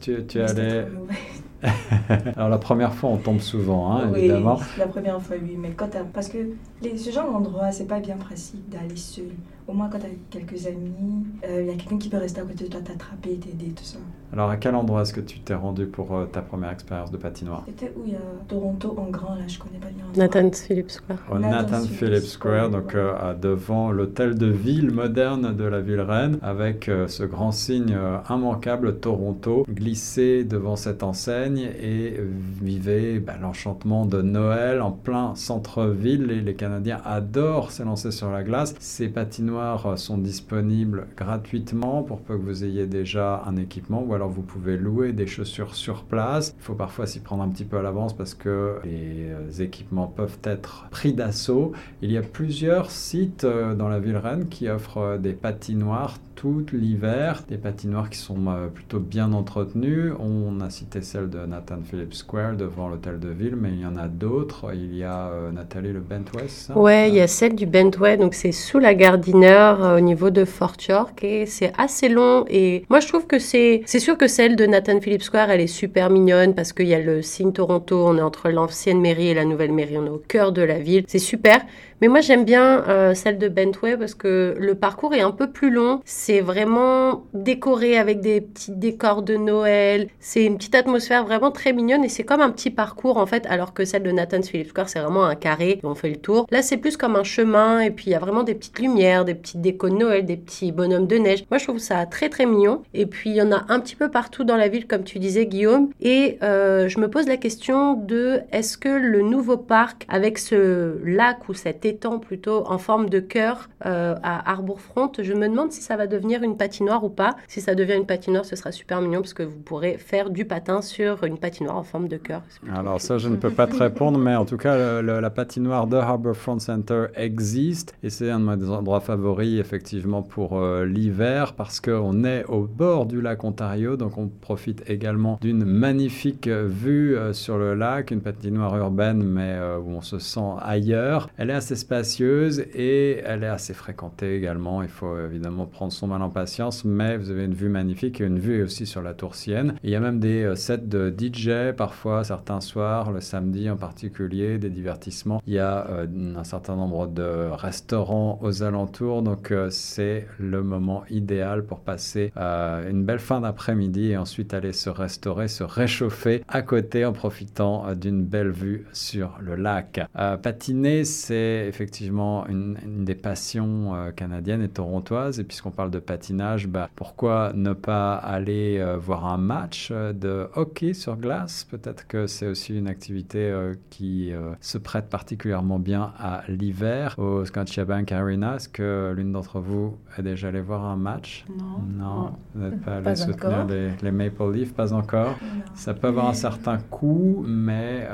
Tu, tu es Mais c'était allée... trop mauvais. Alors la première fois, on tombe souvent, hein, oui, évidemment. la première fois, oui. Mais quand t'as... Parce que les, ce genre d'endroit, c'est pas bien pratique d'aller seul. Au moins, quand t'as quelques amis, il y a quelqu'un qui peut rester à côté de toi, t'attraper, t'aider, tout ça. Alors à quel endroit est-ce que tu t'es rendu pour euh, ta première expérience de patinoire C'était où? Il y a Toronto en grand, là, je connais pas bien. Nathan Phillips Square. Au Nathan Nathan Phillips Phillips Square, Square, donc euh, à- devant l'hôtel de ville moderne de la ville reine, avec euh, ce grand signe euh, immanquable Toronto glissé devant cette enseigne et vivez bah, l'enchantement de Noël en plein centre-ville. Et les Canadiens adorent s'élancer sur la glace. Ces patinoires euh, sont disponibles gratuitement pour peu que vous ayez déjà un équipement ou alors vous pouvez louer des chaussures sur place. Il faut parfois s'y prendre un petit peu à l'avance parce que les équipements peuvent être pris d'assaut. Il y a plusieurs sites euh, dans la ville reine qui offrent des patinoires tout l'hiver, des patinoires qui sont euh, plutôt bien entretenues. On a cité celle de Nathan Phillips Square devant l'hôtel de ville, mais il y en a d'autres. Il y a euh, Nathalie le Bentwest. ça? Ouais, il y a celle du Bentway, donc c'est sous la euh, au niveau de Fort York et c'est assez long et moi je trouve que c'est c'est sûr que celle de Nathan Phillips Square elle est super mignonne parce qu'il y a le signe Toronto, on est entre l'ancienne mairie et la nouvelle mairie, on est au cœur de la ville, c'est super. Mais moi j'aime bien euh, celle de Bentway parce que le parcours est un peu plus long, c'est vraiment décoré avec des petits décors de Noël, c'est une petite atmosphère vraiment très mignonne et c'est comme un petit parcours en fait alors que celle de Nathan Phillips Square c'est vraiment un carré, on fait le tour. Là c'est plus comme un chemin et puis il y a vraiment des petites lumières, des petites décos de Noël, des petits bonhommes de neige. Moi je trouve ça très très mignon et puis il y en a un petit peu partout dans la ville comme tu disais Guillaume et euh, je me pose la question de est-ce que le nouveau parc avec ce lac ou cet plutôt en forme de cœur euh, à Harbourfront. Je me demande si ça va devenir une patinoire ou pas. Si ça devient une patinoire, ce sera super mignon parce que vous pourrez faire du patin sur une patinoire en forme de cœur. Alors ça, je ne peux pas te répondre, mais en tout cas, le- le- la patinoire de Harbourfront Center existe et c'est un de mes endroits favoris effectivement pour euh, l'hiver parce qu'on est au bord du lac Ontario, donc on profite également d'une magnifique vue euh, sur le lac, une patinoire urbaine mais euh, où on se sent ailleurs. Elle est assez spacieuse et elle est assez fréquentée également. Il faut évidemment prendre son mal en patience, mais vous avez une vue magnifique et une vue aussi sur la tour Sienne. Il y a même des euh, sets de DJ parfois, certains soirs, le samedi en particulier, des divertissements. Il y a euh, un certain nombre de restaurants aux alentours, donc euh, c'est le moment idéal pour passer une belle fin d'après-midi et ensuite aller se restaurer, se réchauffer à côté en profitant d'une belle vue sur le lac. Patiner, c'est effectivement une, une des passions euh, canadiennes et torontoises. Et puisqu'on parle de patinage, bah, pourquoi ne pas aller euh, voir un match euh, de hockey sur glace? Peut-être que c'est aussi une activité euh, qui se prête particulièrement bien à l'hiver au Scotiabank Arena. Est-ce que l'une d'entre vous est déjà allé voir un match? Non. Non, vous n'êtes pas allé Pas soutenir encore. les, les Maple Leafs, pas encore. Ça peut avoir un certain coût, mais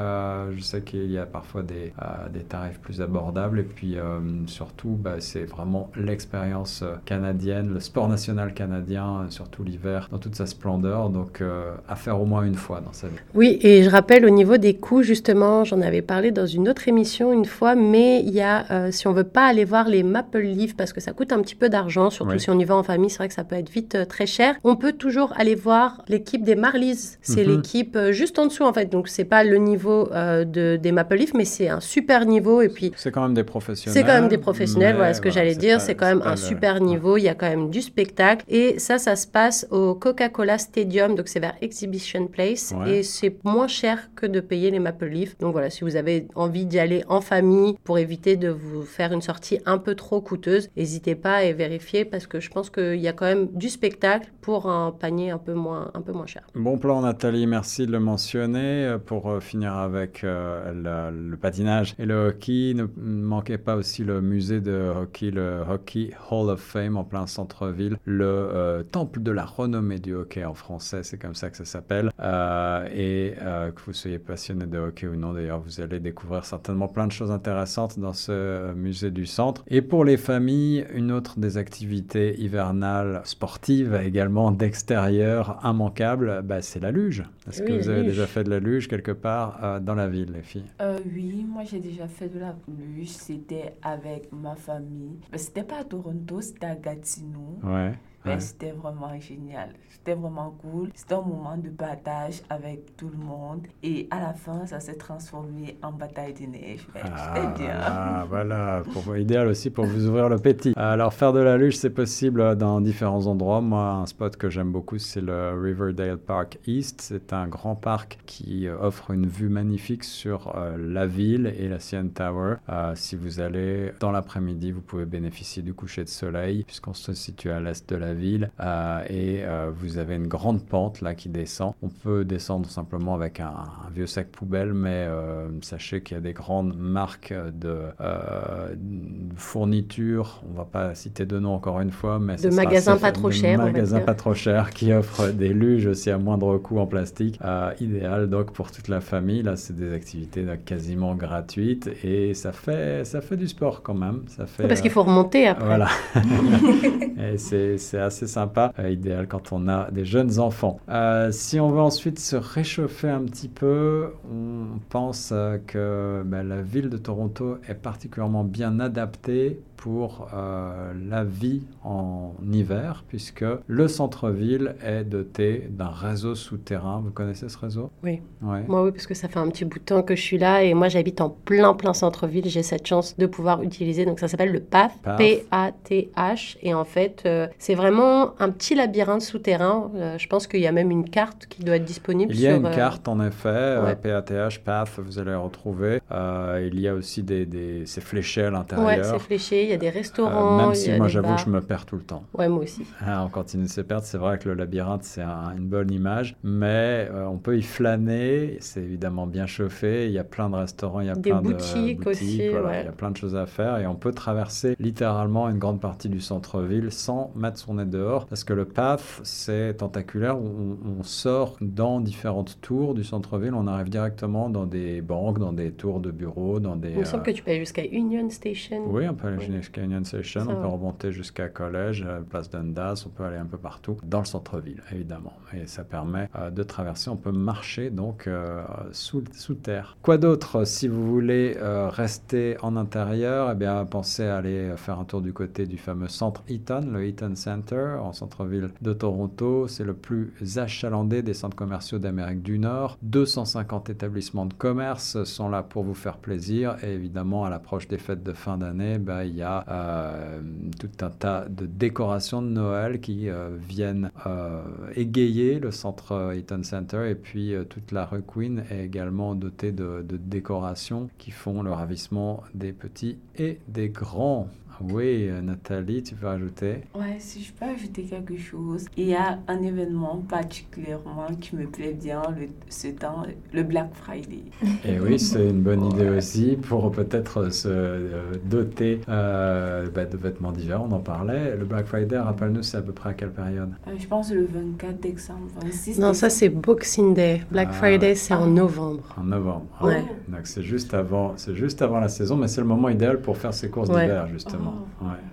je sais qu'il y a parfois des, des tarifs plus abordables. Et puis euh, surtout, bah, c'est vraiment l'expérience euh, canadienne, le sport national canadien, euh, surtout l'hiver, dans toute sa splendeur. Donc à faire au moins une fois dans sa vie. Oui, et je rappelle au niveau des coûts, justement, j'en avais parlé dans une autre émission une fois, mais il y a, si on veut pas aller voir les Maple Leafs, parce que ça coûte un petit peu d'argent, surtout Oui. si on y va en famille, c'est vrai que ça peut être vite euh, très cher, on peut toujours aller voir l'équipe des Marlies. C'est Mhm. l'équipe euh, juste en dessous, en fait. Donc, c'est pas le niveau euh, de, des Maple Leafs, mais c'est un super niveau. Et puis, C'est quand même des professionnels. c'est quand même des professionnels, voilà ce que j'allais dire. C'est quand même un le- super niveau. Il y a quand même du spectacle. Et ça, ça se passe au Coca-Cola Stadium. Donc, c'est vers Exhibition Place. Ouais. Et c'est moins cher que de payer les Maple Leafs. Donc, voilà, si vous avez envie d'y aller en famille pour éviter de vous faire une sortie un peu trop coûteuse, n'hésitez pas à vérifier parce que je pense qu'il y a quand même du spectacle pour un panier un peu moins, un peu moins cher. Bon plan Nathalie, merci de le mentionner. Euh, Pour euh, finir avec euh, le patinage et le hockey, ne manquez pas aussi le musée de hockey, le Hockey Hall of Fame en plein centre-ville, le euh, temple de la renommée du hockey en français, c'est comme ça que ça s'appelle. Euh, et euh, que vous soyez passionné de hockey ou non, d'ailleurs, vous allez découvrir certainement plein de choses intéressantes dans ce musée du centre. Et pour les familles, une autre des activités hivernales sportives également d'extérieur immanquable, bah, c'est la luge. Est-ce que vous avez luge. déjà fait de la luge quelque part dans la ville, les filles? Oui, moi j'ai déjà fait de la luge. C'était avec ma famille. Mais c'était pas à Toronto, c'était à Gatineau. Ouais. Mais ouais. c'était vraiment génial. C'était vraiment cool. C'était un moment de partage avec tout le monde. Et à la fin, ça s'est transformé en bataille de neige. Mais c'était bien. Ah, voilà, pour, idéal aussi pour vous ouvrir le pétit. Alors, faire de la luge, c'est possible dans différents endroits. Moi, un spot que j'aime beaucoup, c'est le Riverdale Park East. C'est un grand parc qui euh, offre une vue magnifique sur euh, la ville et la CN Tower. Euh, si vous allez dans l'après-midi, vous pouvez bénéficier du coucher de soleil, puisqu'on se situe à l'est de la ville. Euh, et euh, vous avez une grande pente là qui descend. On peut descendre simplement avec un, un vieux sac poubelle, mais euh, sachez qu'il y a des grandes marques de fournitures. On va pas citer de nom encore une fois, mais De magasins pas trop chers, magasins pas trop chers qui offrent des luges aussi à moindre coût en plastique. Idéal donc pour toute la famille. Là, c'est des activités là, quasiment gratuites et ça fait ça fait du sport quand même. Ça fait Parce qu'il faut remonter après. Voilà. Et c'est c'est assez sympa, euh, idéal quand on a des jeunes enfants. Euh, si on veut ensuite se réchauffer un petit peu, on pense euh, que ben, la ville de Toronto est particulièrement bien adaptée pour euh, la vie en hiver, puisque le centre-ville est doté d'un réseau souterrain. Vous connaissez ce réseau? Oui. Ouais. Moi, oui, parce que ça fait un petit bout de temps que je suis là et moi, j'habite en plein, plein centre-ville. J'ai cette chance de pouvoir utiliser. Donc, ça s'appelle le PATH, PATH. Et en fait, euh, c'est vraiment un petit labyrinthe souterrain. Euh, je pense qu'il y a même une carte qui doit être disponible Il y a sur, une carte en effet, ouais. PATH, PATH, vous allez retrouver. Euh, il y a aussi des, des c'est fléché à l'intérieur. Ouais, c'est fléché. Il y a des restaurants. Euh, même il si moi j'avoue que je me perds tout le temps. Ouais, moi aussi. Ah, on continue de se perdre. C'est vrai que le labyrinthe, c'est un- une bonne image, mais euh, on peut y flâner. C'est évidemment bien chauffé. Il y a plein de restaurants, il y a Des plein boutiques de aussi, voilà, ouais. Il y a plein de choses à faire et on peut traverser littéralement une grande partie du centre-ville sans mettre son nez dehors parce que le path, c'est tentaculaire. On, on sort dans différentes tours du centre-ville. On arrive directement dans des banques, dans des tours de bureaux, dans des. Il me semble euh, que tu peux aller jusqu'à Union Station. oui, on peut aller Oui. Union Station, on peut remonter jusqu'à Collège, euh, place Dundas, on peut aller un peu partout, dans le centre-ville, évidemment. Et ça permet euh, de traverser, on peut marcher donc euh, sous, sous terre. Quoi d'autre Si vous voulez euh, rester en intérieur, eh bien, pensez à aller faire un tour du côté du fameux centre Eaton, le Eaton Center, en centre-ville de Toronto. C'est le plus achalandé des centres commerciaux d'Amérique du Nord. 250 établissements de commerce sont là pour vous faire plaisir. Et évidemment, à l'approche des fêtes de fin d'année, bah, il y a euh, tout un tas de décorations de Noël qui euh, viennent euh, égayer le centre Eaton Center. Et puis, toute la rue Queen est également dotée de décorations qui font le ravissement des petits et des grands. Oui, euh, Nathalie, tu peux ajouter? Ouais, si je peux ajouter quelque chose, il y a un événement particulièrement qui me plaît bien le, ce temps, le Black Friday. Et oui, c'est une bonne idée aussi pour peut-être se euh, doter euh, bah, de vêtements d'hiver, on en parlait. Le Black Friday, rappelle-nous, c'est à peu près à quelle période? Euh, je pense le 24 décembre, 26 Non, ça c'est Boxing Day. Black Ah. Friday, c'est en novembre. En novembre. Ah, Ouais. Donc c'est juste avant, c'est juste avant la saison, mais c'est le moment idéal pour faire ses courses Ouais. d'hiver justement. Ouais,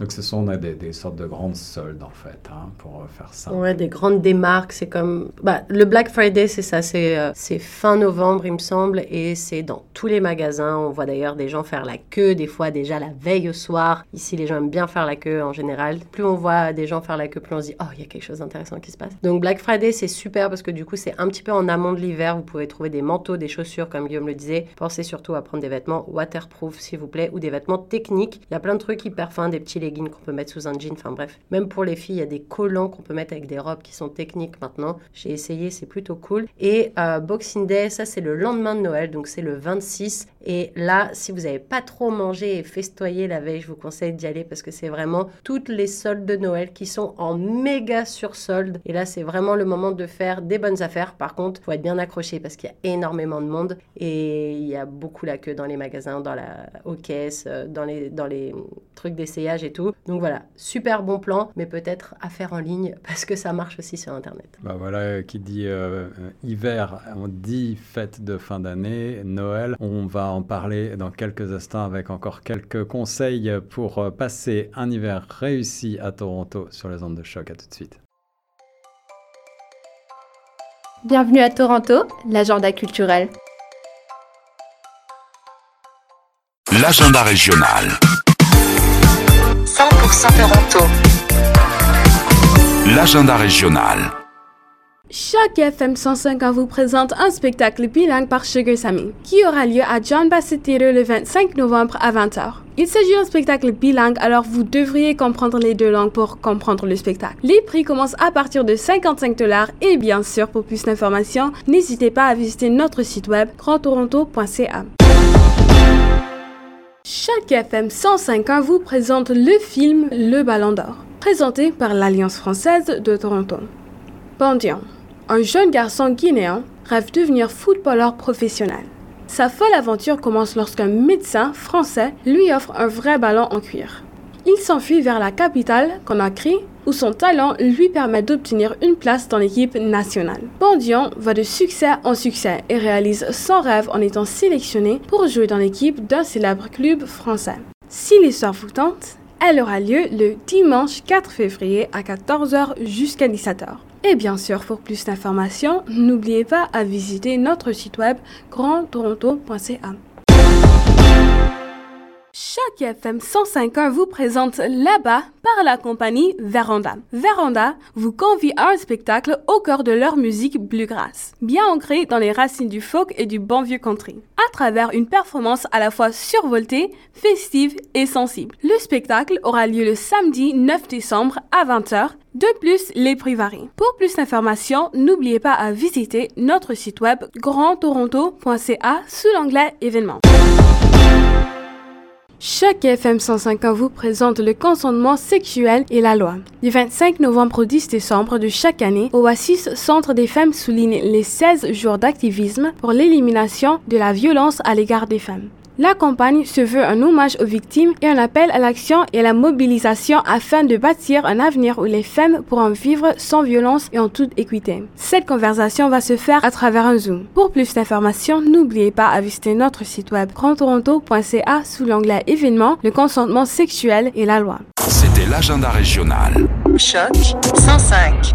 Donc ce sont des, des sortes de grandes soldes en fait hein, pour euh, faire ça. Ouais, des grandes démarques, c'est comme... Bah, le Black Friday, c'est ça, c'est euh, c'est fin novembre, il me semble, et c'est dans tous les magasins. On voit d'ailleurs des gens faire la queue, des fois déjà la veille au soir. Ici, les gens aiment bien faire la queue en général. Plus on voit des gens faire la queue, plus on se dit, oh, il y a quelque chose d'intéressant qui se passe. Donc Black Friday, c'est super parce que du coup, c'est un petit peu en amont de l'hiver. Vous pouvez trouver des manteaux, des chaussures, comme Guillaume le disait. Pensez surtout à prendre des vêtements waterproof, s'il vous plaît, ou des vêtements techniques. Il y a plein de trucs hyper fins, des petits leggings qu'on peut mettre sous un jean, enfin bref. Même pour les filles, il y a des collants qu'on peut mettre avec des robes qui sont techniques maintenant. J'ai essayé, c'est plutôt cool. Et euh, Boxing Day, ça c'est le lendemain de Noël, donc c'est le 26. Et là, si vous n'avez pas trop mangé et festoyé la veille, je vous conseille d'y aller parce que c'est vraiment toutes les soldes de Noël qui sont en méga sursolde. Et là, c'est vraiment le moment de faire des bonnes affaires. Par contre, faut être bien accroché parce qu'il y a énormément de monde et il y a beaucoup la queue dans les magasins, dans la, aux caisses, euh, dans les, trucs d'essayage et tout. Donc voilà, super bon plan, mais peut-être à faire en ligne parce que ça marche aussi sur Internet. Bah voilà, euh, qui dit euh, hiver, on dit fête de fin d'année, Noël. On va en parler dans quelques instants avec encore quelques conseils pour euh, passer un hiver réussi à Toronto sur les ondes de choc. À tout de suite. Bienvenue à Toronto, l'agenda culturel. L'agenda régional. 100% Toronto. L'agenda régional. Chaque FM 105 vous présente un spectacle bilingue par Sugar Sammy, qui aura lieu à John Bassett Theatre le 25 novembre à 20h. Il s'agit d'un spectacle bilingue, alors vous devriez comprendre les deux langues pour comprendre le spectacle. Les prix commencent à partir de 55 dollars et bien sûr, pour plus d'informations, n'hésitez pas à visiter notre site web grandtoronto.ca. Chaque FM 105.1 vous présente le film Le Ballon d'Or, présenté par l'Alliance française de Toronto. Bandian, un jeune garçon guinéen, rêve de devenir footballeur professionnel. Sa folle aventure commence lorsqu'un médecin français lui offre un vrai ballon en cuir. Il s'enfuit vers la capitale, Conakry, où son talent lui permet d'obtenir une place dans l'équipe nationale. Bandian va de succès en succès et réalise son rêve en étant sélectionné pour jouer dans l'équipe d'un célèbre club français. Si l'histoire vous tente, elle aura lieu le dimanche 4 février à 14h jusqu'à 17h. Et bien sûr, pour plus d'informations, n'oubliez pas à visiter notre site web grandtoronto.ca. Chaque FM 105.1 vous présente là-bas par la compagnie Veranda. Veranda vous convie à un spectacle au cœur de leur musique bluegrass, bien ancrée dans les racines du folk et du bon vieux country, à travers une performance à la fois survoltée, festive et sensible. Le spectacle aura lieu le samedi 9 décembre à 20h. De plus, les prix varient. Pour plus d'informations, n'oubliez pas à visiter notre site web grandtoronto.ca sous l'onglet événements. Chaque FM 105 vous présente le consentement sexuel et la loi. Du 25 novembre au 10 décembre de chaque année, Oasis Centre des femmes souligne les 16 jours d'activisme pour l'élimination de la violence à l'égard des femmes. La campagne se veut un hommage aux victimes et un appel à l'action et à la mobilisation afin de bâtir un avenir où les femmes pourront vivre sans violence et en toute équité. Cette conversation va se faire à travers un Zoom. Pour plus d'informations, n'oubliez pas à visiter notre site web grandtoronto.ca sous l'onglet événements, le consentement sexuel et la loi. C'était l'agenda régional. Choc 105.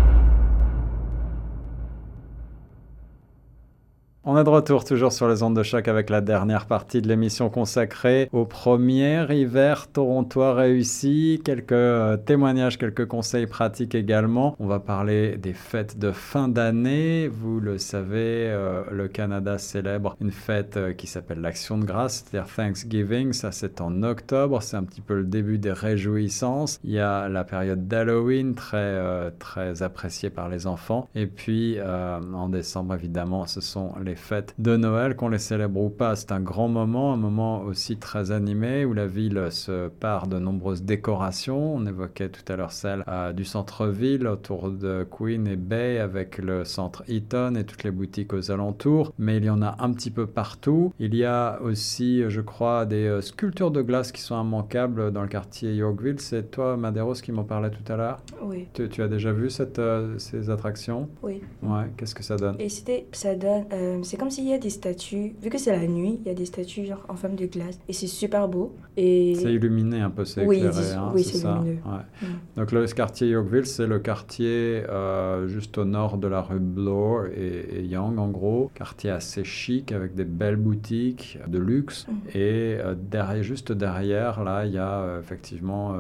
On est de retour toujours sur les ondes de choc avec la dernière partie de l'émission consacrée au premier hiver torontois réussi. Quelques euh, témoignages, quelques conseils pratiques également. On va parler des fêtes de fin d'année. Vous le savez, euh, le Canada célèbre une fête euh, qui s'appelle l'Action de grâce, c'est-à-dire Thanksgiving. Ça, c'est en octobre. C'est un petit peu le début des réjouissances. Il y a la période d'Halloween, très, très appréciée par les enfants. Et puis, en décembre, évidemment, ce sont les fêtes de Noël, qu'on les célèbre ou pas. C'est un grand moment, un moment aussi très animé où la ville se part de nombreuses décorations. On évoquait tout à l'heure celle euh, du centre-ville autour de Queen et Bay avec le centre Eaton et toutes les boutiques aux alentours. Mais il y en a un petit peu partout. Il y a aussi, je crois, des euh, sculptures de glace qui sont immanquables dans le quartier Yorkville. C'est toi, Maderos, qui m'en parlait tout à l'heure? Oui. Tu, as déjà vu cette, euh, ces attractions? Oui. Ouais, qu'est-ce que ça donne? Et c'était, ça donne c'est comme s'il y a des statues, vu que c'est la nuit, il y a des statues genre en forme de glace et c'est super beau. Et... C'est illuminé un peu, c'est oui, éclairé. Hein, oui, c'est lumineux. Ouais. Mm. Donc le quartier Yorkville, c'est le quartier euh, juste au nord de la rue Bloor et, et, Young en gros. Quartier assez chic avec des belles boutiques de luxe. Mm. Et euh, derrière, juste derrière, là, il y a euh, effectivement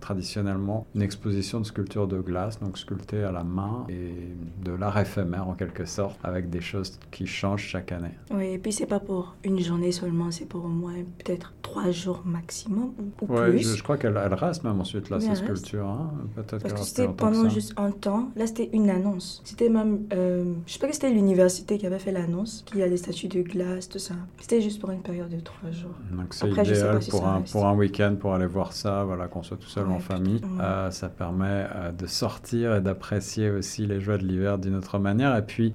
traditionnellement une exposition de sculptures de glace, donc sculptées à la main et de l'art éphémère en quelque sorte, avec des choses qui change chaque année. Oui, et puis c'est pas pour une journée seulement, c'est pour au moins peut-être trois jours maximum ou, ouais, plus. Je, je crois qu'elle elle reste même ensuite là, ces sculptures. Hein. Peut-être Parce que c'était pendant juste un temps, là c'était une annonce. C'était même, euh, je sais pas que c'était l'université qui avait fait l'annonce, qui a des statues de glace, tout ça. C'était juste pour une période de trois jours. Donc c'est idéal pour, un, pour un week-end, pour aller voir ça, voilà, qu'on soit tout seul en famille. Euh, ça permet euh, de sortir et d'apprécier aussi les joies de l'hiver d'une autre manière. Et puis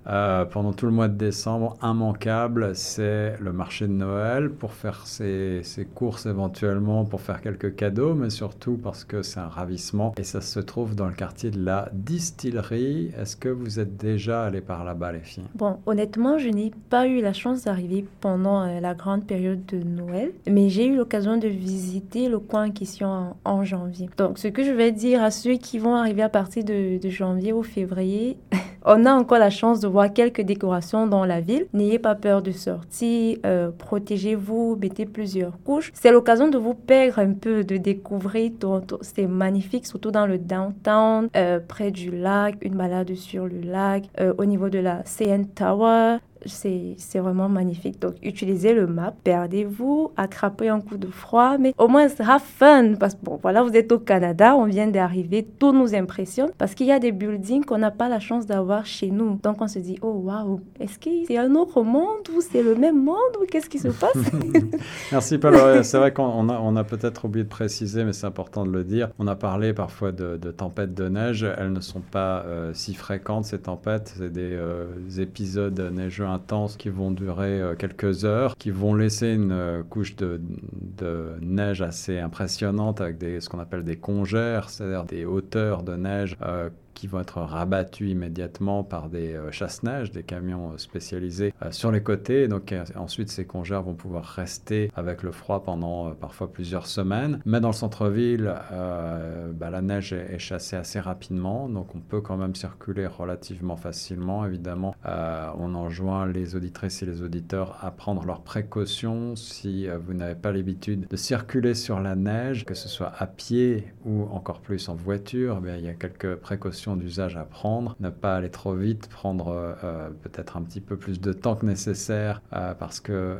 pendant tout le mois de décembre, immanquable, c'est le marché de Noël pour faire ses, courses éventuellement, pour faire quelques cadeaux, mais surtout parce que c'est un ravissement et ça se trouve dans le quartier de la distillerie. Est-ce que vous êtes déjà allé par là-bas, les filles? Bon, honnêtement, je n'ai pas eu la chance d'arriver pendant euh, la grande période de Noël, mais j'ai eu l'occasion de visiter le coin en question en, janvier. Donc, ce que je vais dire à ceux qui vont arriver à partir de, de janvier ou février, on a encore la chance de voir quelques décorations dans la N'ayez pas peur de sortir, euh, protégez-vous, mettez plusieurs couches. C'est l'occasion de vous perdre un peu, de découvrir Toronto. C'est magnifique, surtout dans le downtown, euh, près du lac, une balade sur le lac, euh, au niveau de la CN Tower c'est vraiment magnifique. Donc, utilisez le map, perdez-vous, attrapez un coup de froid, mais au moins, have fun. Parce que, bon, voilà, vous êtes au Canada, on vient d'arriver, tout nous impressionne parce qu'il y a des buildings qu'on n'a pas la chance d'avoir chez nous. Donc, on se dit, oh, waouh, est-ce que c'est un autre monde ou c'est le même monde ou qu'est-ce qui se passe? Merci, Paul. C'est vrai qu'on a, on a peut-être oublié de préciser, mais c'est important de le dire. On a parlé parfois de, tempêtes de neige. Elles ne sont pas euh, si fréquentes, ces tempêtes. C'est des, euh, épisodes neigeux intenses qui vont durer euh, quelques heures, qui vont laisser une euh, couche de, de, neige assez impressionnante avec des, ce qu'on appelle des congères, c'est-à-dire des hauteurs de neige euh, qui vont être rabattus immédiatement par des euh, chasse-neige, des camions euh, spécialisés euh, sur les côtés. Donc ensuite, ces congères vont pouvoir rester avec le froid pendant parfois plusieurs semaines. Mais dans le centre-ville, bah, la neige est, chassée assez rapidement, donc on peut quand même circuler relativement facilement. Évidemment, on enjoint les auditrices et les auditeurs à prendre leurs précautions si vous n'avez pas l'habitude de circuler sur la neige, que ce soit à pied ou encore plus en voiture. Eh il y a quelques précautions d'usage à prendre, ne pas aller trop vite, prendre peut-être un petit peu plus de temps que nécessaire parce que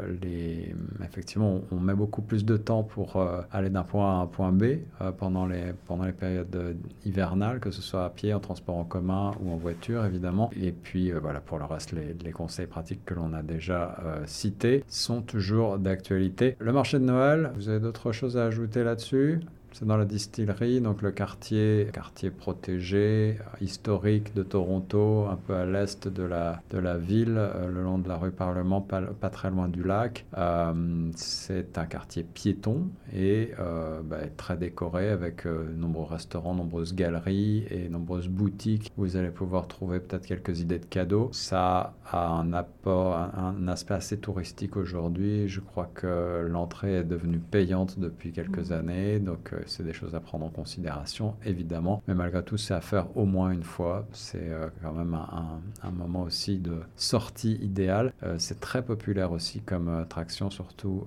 effectivement, on met beaucoup plus de temps pour aller d'un point A à un point B pendant, les, pendant les périodes hivernales, que ce soit à pied, en transport en commun ou en voiture évidemment. Et puis voilà, pour le reste, les conseils pratiques que l'on a déjà cités sont toujours d'actualité. Le marché de Noël, vous avez d'autres choses à ajouter là-dessus? C'est dans la distillerie, donc le quartier, quartier protégé, historique de Toronto, un peu à l'est de la, de la ville, euh, le long de la rue Parlement, pas, très loin du lac. Euh, c'est un quartier piéton et euh, bah, très décoré avec nombreux restaurants, nombreuses galeries et nombreuses boutiques où vous allez pouvoir trouver peut-être quelques idées de cadeaux. Ça a un apport, un, un aspect assez touristique aujourd'hui. Je crois que l'entrée est devenue payante depuis quelques mmh. années, donc c'est des choses à prendre en considération, évidemment. Mais malgré tout, c'est à faire au moins une fois. C'est euh, quand même un, moment aussi de sortie idéale. Euh, c'est très populaire aussi comme attraction, surtout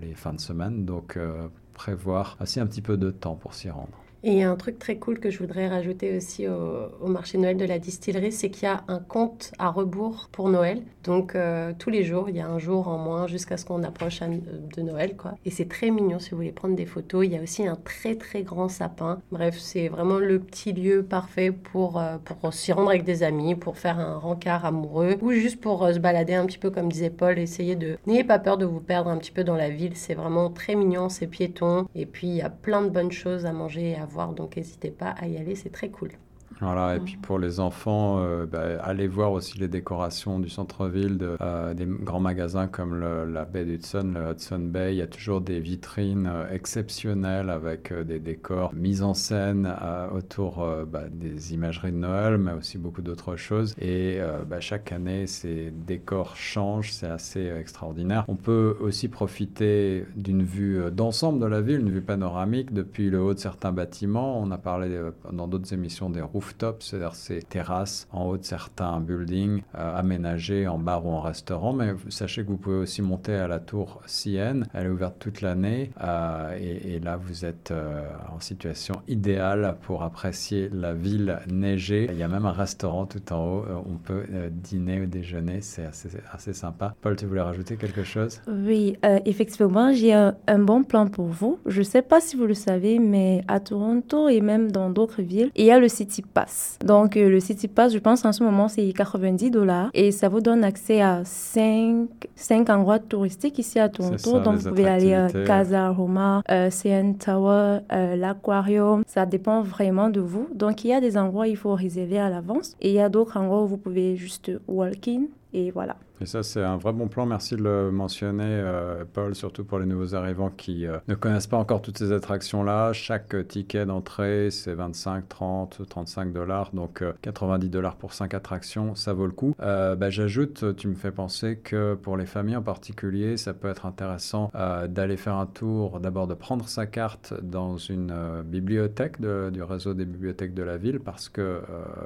les fins de semaine. Donc, euh, prévoir aussi un petit peu de temps pour s'y rendre. Et un truc très cool que je voudrais rajouter aussi au, marché Noël de la distillerie, c'est qu'il y a un compte à rebours pour Noël. Donc euh, tous les jours, il y a un jour en moins jusqu'à ce qu'on approche de Noël. quoi. Et c'est très mignon si vous voulez prendre des photos. Il y a aussi un très très grand sapin. Bref, c'est vraiment le petit lieu parfait pour, euh, pour s'y rendre avec des amis, pour faire un rencard amoureux ou juste pour euh, se balader un petit peu comme disait Paul, essayer de... N'ayez pas peur de vous perdre un petit peu dans la ville. C'est vraiment très mignon, c'est piéton. Et puis il y a plein de bonnes choses à manger et à donc n'hésitez pas à y aller, c'est très cool. Voilà, et puis pour les enfants, euh, bah, allez voir aussi les décorations du centre-ville, de, euh, des grands magasins comme la baie d'Hudson, le Hudson Bay. Il y a toujours des vitrines euh, exceptionnelles avec des décors mis en scène autour bah, des imageries de Noël, mais aussi beaucoup d'autres choses. Et bah, chaque année, ces décors changent, c'est assez extraordinaire. On peut aussi profiter d'une vue d'ensemble de la ville, une vue panoramique depuis le haut de certains bâtiments. On a parlé dans d'autres émissions des roofs c'est-à-dire ces terrasses en haut de certains buildings euh, aménagés en bar ou en restaurant. Mais sachez que vous pouvez aussi monter à la tour CN. Elle est ouverte toute l'année euh, et, là vous êtes euh, en situation idéale pour apprécier la ville neigée. Il y a même un restaurant tout en haut. on peut dîner ou déjeuner. C'est assez, assez, sympa. Paul, tu voulais rajouter quelque chose? Oui, effectivement, j'ai un, un, bon plan pour vous. Je ne sais pas si vous le savez, mais à Toronto et même dans d'autres villes, il y a le City Park donc, euh, le City Pass, je pense en ce moment, c'est 90 dollars et ça vous donne accès à 5, 5 endroits touristiques ici à Toronto. Donc, vous pouvez aller à Casa Roma, euh, CN Tower, euh, l'Aquarium. Ça dépend vraiment de vous. Donc, il y a des endroits où il faut réserver à l'avance et il y a d'autres endroits où vous pouvez juste walk-in et voilà. Et ça, c'est un vrai bon plan. Merci de le mentionner, euh, Paul, surtout pour les nouveaux arrivants qui euh, ne connaissent pas encore toutes ces attractions-là. Chaque ticket d'entrée, c'est 25, 30, 35 dollars. Donc 90 euh, dollars pour 5 attractions, ça vaut le coup. Bah, j'ajoute, tu me fais penser que pour les familles en particulier, ça peut être intéressant d'aller faire un tour, d'abord de prendre sa carte dans une bibliothèque du réseau des bibliothèques de la ville, parce que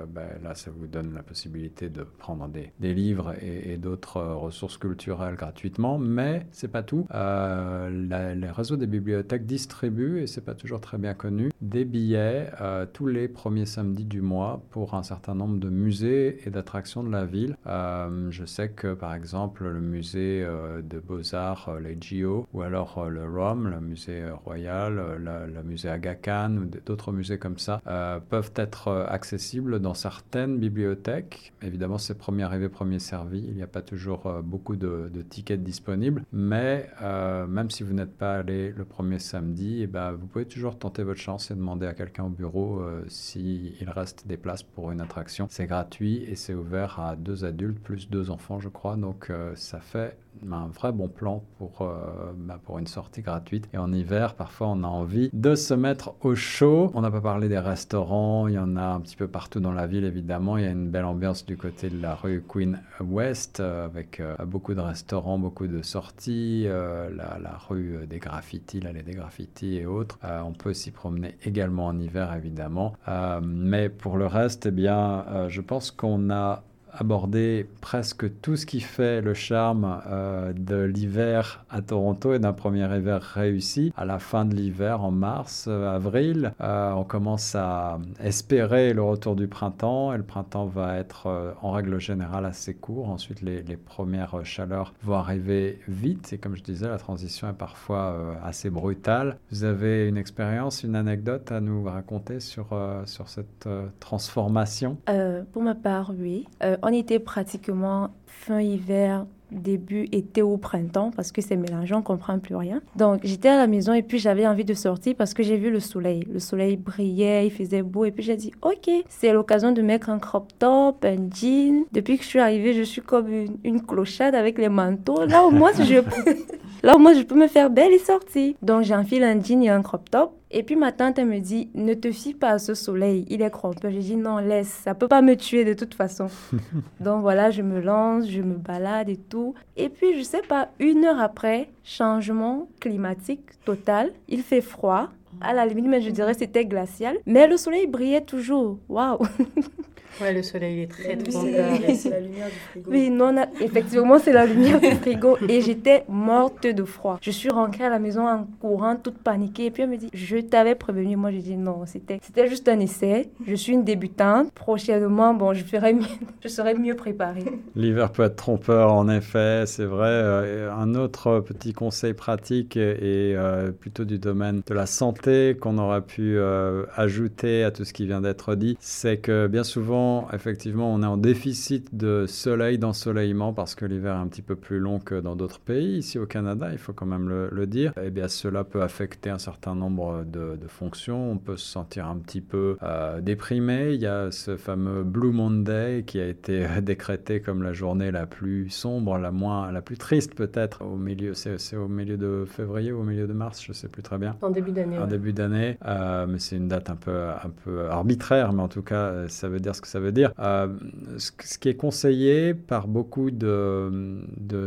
bah, là, ça vous donne la possibilité de prendre des, des livres et d'autres euh, ressources culturelles gratuitement, mais c'est pas tout. Euh, les réseaux des bibliothèques distribuent, et c'est pas toujours très bien connu, des billets euh, tous les premiers samedis du mois pour un certain nombre de musées et d'attractions de la ville. je sais que par exemple le musée de beaux-arts, les GIO, ou alors le ROM, le musée royal, le, musée Aga Khan, ou d'autres musées comme ça, peuvent être accessibles dans certaines bibliothèques. Évidemment, c'est premier arrivé, premier servi. Il n'y a pas toujours euh, beaucoup de, tickets disponibles, mais euh, même si vous n'êtes pas allé le premier samedi, eh ben, vous pouvez toujours tenter votre chance demander à quelqu'un au bureau euh, s'il reste des places pour une attraction. C'est gratuit et c'est ouvert à deux adultes plus deux enfants, je crois, donc ça fait un vrai bon plan pour, euh, bah, pour une sortie gratuite. Et en hiver, parfois, on a envie de se mettre au chaud. On n'a pas parlé des restaurants, il y en a un petit peu partout dans la ville, évidemment. Il y a une belle ambiance du côté de la rue Queen West, euh, avec euh, beaucoup de restaurants, beaucoup de sorties, la, rue des graffitis, l'allée des graffitis et autres. on peut s'y promener également en hiver, évidemment. mais pour le reste, eh bien, je pense qu'on a aborder presque tout ce qui fait le charme euh, de l'hiver à Toronto et d'un premier hiver réussi. À la fin de l'hiver, en mars, euh, avril, euh, on commence à espérer le retour du printemps et le printemps va être en règle générale assez court. Ensuite, les, les, premières chaleurs vont arriver vite et comme je disais, la transition est parfois assez brutale. Vous avez une expérience, une anecdote à nous raconter sur, sur cette transformation? Pour ma part, oui. On était pratiquement fin hiver, début été ou printemps parce que c'est mélangé, on comprend plus rien. Donc j'étais à la maison et puis j'avais envie de sortir parce que j'ai vu le soleil. Le soleil brillait, il faisait beau et puis j'ai dit ok, c'est l'occasion de mettre un crop top, un jean. Depuis que je suis arrivée, je suis comme une, une clochade avec les manteaux. Là au moins je Là, moi, je peux me faire belle et sortir. Donc, j'enfile un jean et un crop top. Et puis, ma tante, elle me dit, ne te fie pas à ce soleil, il est crompeux. J'ai dit, non, laisse, ça peut pas me tuer de toute façon. Donc, voilà, je me lance, je me balade et tout. Et puis, je sais pas, une heure après, changement climatique total. Il fait froid. À la limite, mais je dirais c'était glacial. Mais le soleil brillait toujours. Waouh! Ouais, le soleil est très très C'est la lumière du frigo. Oui, non, effectivement, c'est la lumière du frigo. Et j'étais morte de froid. Je suis rentrée à la maison en courant, toute paniquée. Et puis elle me dit, je t'avais prévenu. Moi, j'ai dit non, c'était c'était juste un essai. Je suis une débutante. Prochainement, bon, je ferai mieux, je serai mieux préparée. L'hiver peut être trompeur, en effet, c'est vrai. Euh, un autre petit conseil pratique et euh, plutôt du domaine de la santé qu'on aurait pu euh, ajouter à tout ce qui vient d'être dit, c'est que bien souvent effectivement, on est en déficit de soleil, d'ensoleillement, parce que l'hiver est un petit peu plus long que dans d'autres pays. Ici au Canada, il faut quand même le, dire. Et eh bien, cela peut affecter un certain nombre de, fonctions. On peut se sentir un petit peu euh, déprimé. Il y a ce fameux Blue Monday qui a été décrété comme la journée la plus sombre, la moins, la plus triste peut-être au milieu. C'est au milieu de février ou au milieu de mars, je sais plus très bien. En début d'année. Début d'année, euh, mais c'est une date un peu, un peu arbitraire, mais en tout cas, ça veut dire ce que ça veut dire. Euh, ce, qui est conseillé par beaucoup de,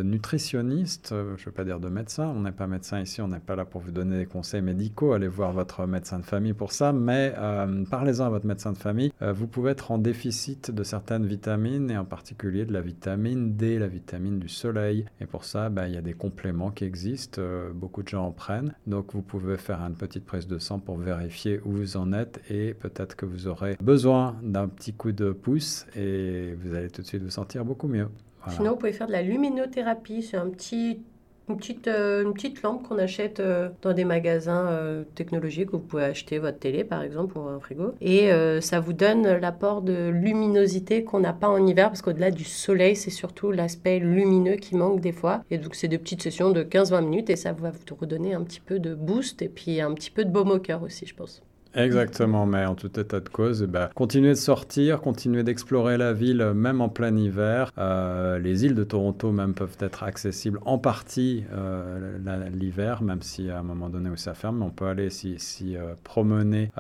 nutritionnistes, euh, je ne veux pas dire de médecins, on n'est pas médecin ici, on n'est pas là pour vous donner des conseils médicaux, allez voir votre médecin de famille pour ça, mais euh, parlez-en à votre médecin de famille. vous pouvez être en déficit de certaines vitamines, et en particulier de la vitamine D, la vitamine du soleil. Et pour ça, ben, il y a des compléments qui existent, beaucoup de gens en prennent. Donc vous pouvez faire une petite de sang pour vérifier où vous en êtes, et peut-être que vous aurez besoin d'un petit coup de pouce et vous allez tout de suite vous sentir beaucoup mieux. Sinon, vous pouvez faire de la luminothérapie. C'est un petit une petite, euh, une petite lampe qu'on achète euh, dans des magasins euh, technologiques où vous pouvez acheter votre télé par exemple ou un frigo. Et ça vous donne l'apport de luminosité qu'on n'a pas en hiver parce qu'au-delà du soleil, c'est surtout l'aspect lumineux qui manque des fois. Et donc c'est des petites sessions de 15-20 minutes et ça va vous redonner un petit peu de boost et puis un petit peu de baume au cœur aussi, je pense. Exactement, mais en tout état de cause, bah, continuez de sortir, continuez d'explorer la ville, même en plein hiver. Euh, les îles de Toronto même peuvent être accessibles en partie euh, l'hiver, même si à un moment donné où ça ferme, on peut aller s'y euh, promener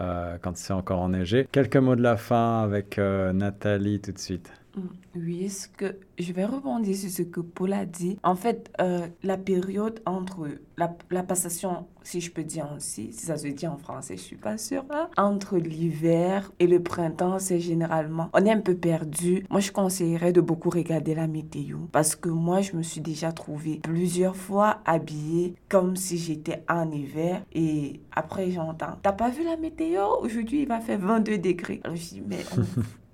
quand c'est encore enneigé. Quelques mots de la fin avec Nathalie tout de suite. Oui, ce que je vais rebondir sur ce que Paul a dit. En fait, euh, la période entre la, la, passation, si je peux dire ainsi, si ça se dit en français, je suis pas sûre, hein, entre l'hiver et le printemps, c'est généralement, on est un peu perdu. Moi, je conseillerais de beaucoup regarder la météo parce que moi, je me suis déjà trouvée plusieurs fois habillée comme si j'étais en hiver et après, j'entends, t'as pas vu la météo? Aujourd'hui, il va faire 22 degrés. Alors, je dis, mais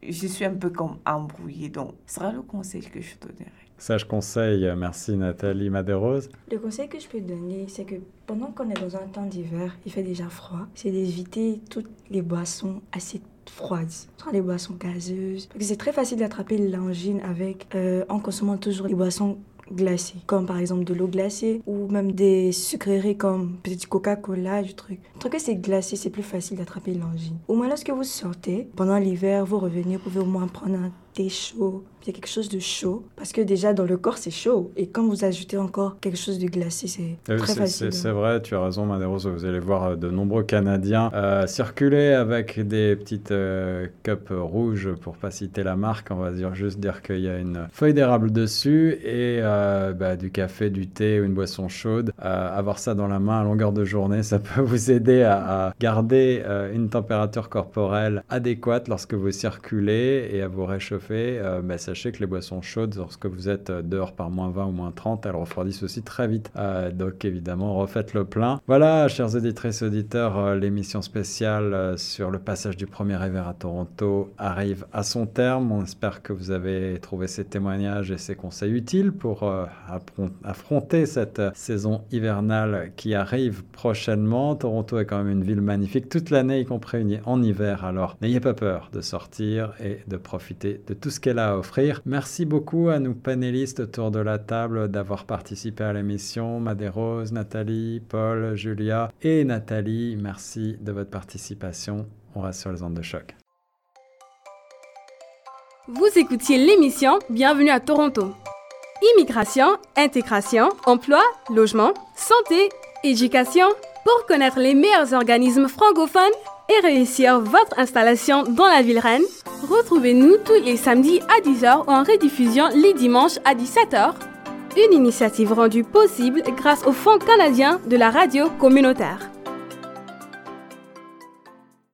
je suis un peu comme embrouillée. Donc, ce sera le conseil que je te donnerai. je conseil. Merci Nathalie Maderose. Le conseil que je peux donner, c'est que pendant qu'on est dans un temps d'hiver, il fait déjà froid, c'est d'éviter toutes les boissons assez froides, les boissons gazeuses. Parce que c'est très facile d'attraper l'angine avec, euh, en consommant toujours les boissons glacées, comme par exemple de l'eau glacée ou même des sucreries comme petit Coca-Cola, du truc. Le truc c'est glacé, c'est plus facile d'attraper l'angine. Au moins lorsque vous sortez, pendant l'hiver, vous revenez, vous pouvez au moins prendre un thé chaud il y a quelque chose de chaud. Parce que déjà, dans le corps, c'est chaud. Et quand vous ajoutez encore quelque chose de glacé, c'est ah très facile. C'est vrai, tu as raison, Maderos. Vous allez voir euh, de nombreux Canadiens euh, circuler avec des petites euh, cups rouges, pour pas citer la marque. On va dire juste dire qu'il y a une feuille d'érable dessus et bah, du café, du thé ou une boisson chaude. avoir ça dans la main à longueur de journée, ça peut vous aider à, à garder une température corporelle adéquate lorsque vous circulez et à vous réchauffer réchauffer, euh, bah, sachez que les boissons chaudes, lorsque vous êtes euh, dehors par moins 20 ou moins 30, elles refroidissent aussi très vite. Euh, donc évidemment, refaites le plein. Voilà, chers auditrices auditeurs, l'émission spéciale sur le passage du premier hiver à Toronto arrive à son terme. On espère que vous avez trouvé ces témoignages et ces conseils utiles pour affronter cette saison hivernale qui arrive prochainement. Toronto est quand même une ville magnifique toute l'année, y compris en hiver. Alors n'ayez pas peur de sortir et de profiter de tout ce qu'elle a à offrir. Merci beaucoup à nous panélistes autour de la table d'avoir participé à l'émission. Madérose, Nathalie, Paul, Julia et Nathalie, merci de votre participation. On reste les ondes de choc. Vous écoutiez l'émission Bienvenue à Toronto. Immigration, intégration, emploi, logement, santé, éducation. Pour connaître les meilleurs organismes francophones, et réussir votre installation dans la ville reine, retrouvez-nous tous les samedis à 10h en rediffusion les dimanches à 17h. Une initiative rendue possible grâce au Fonds canadien de la radio communautaire.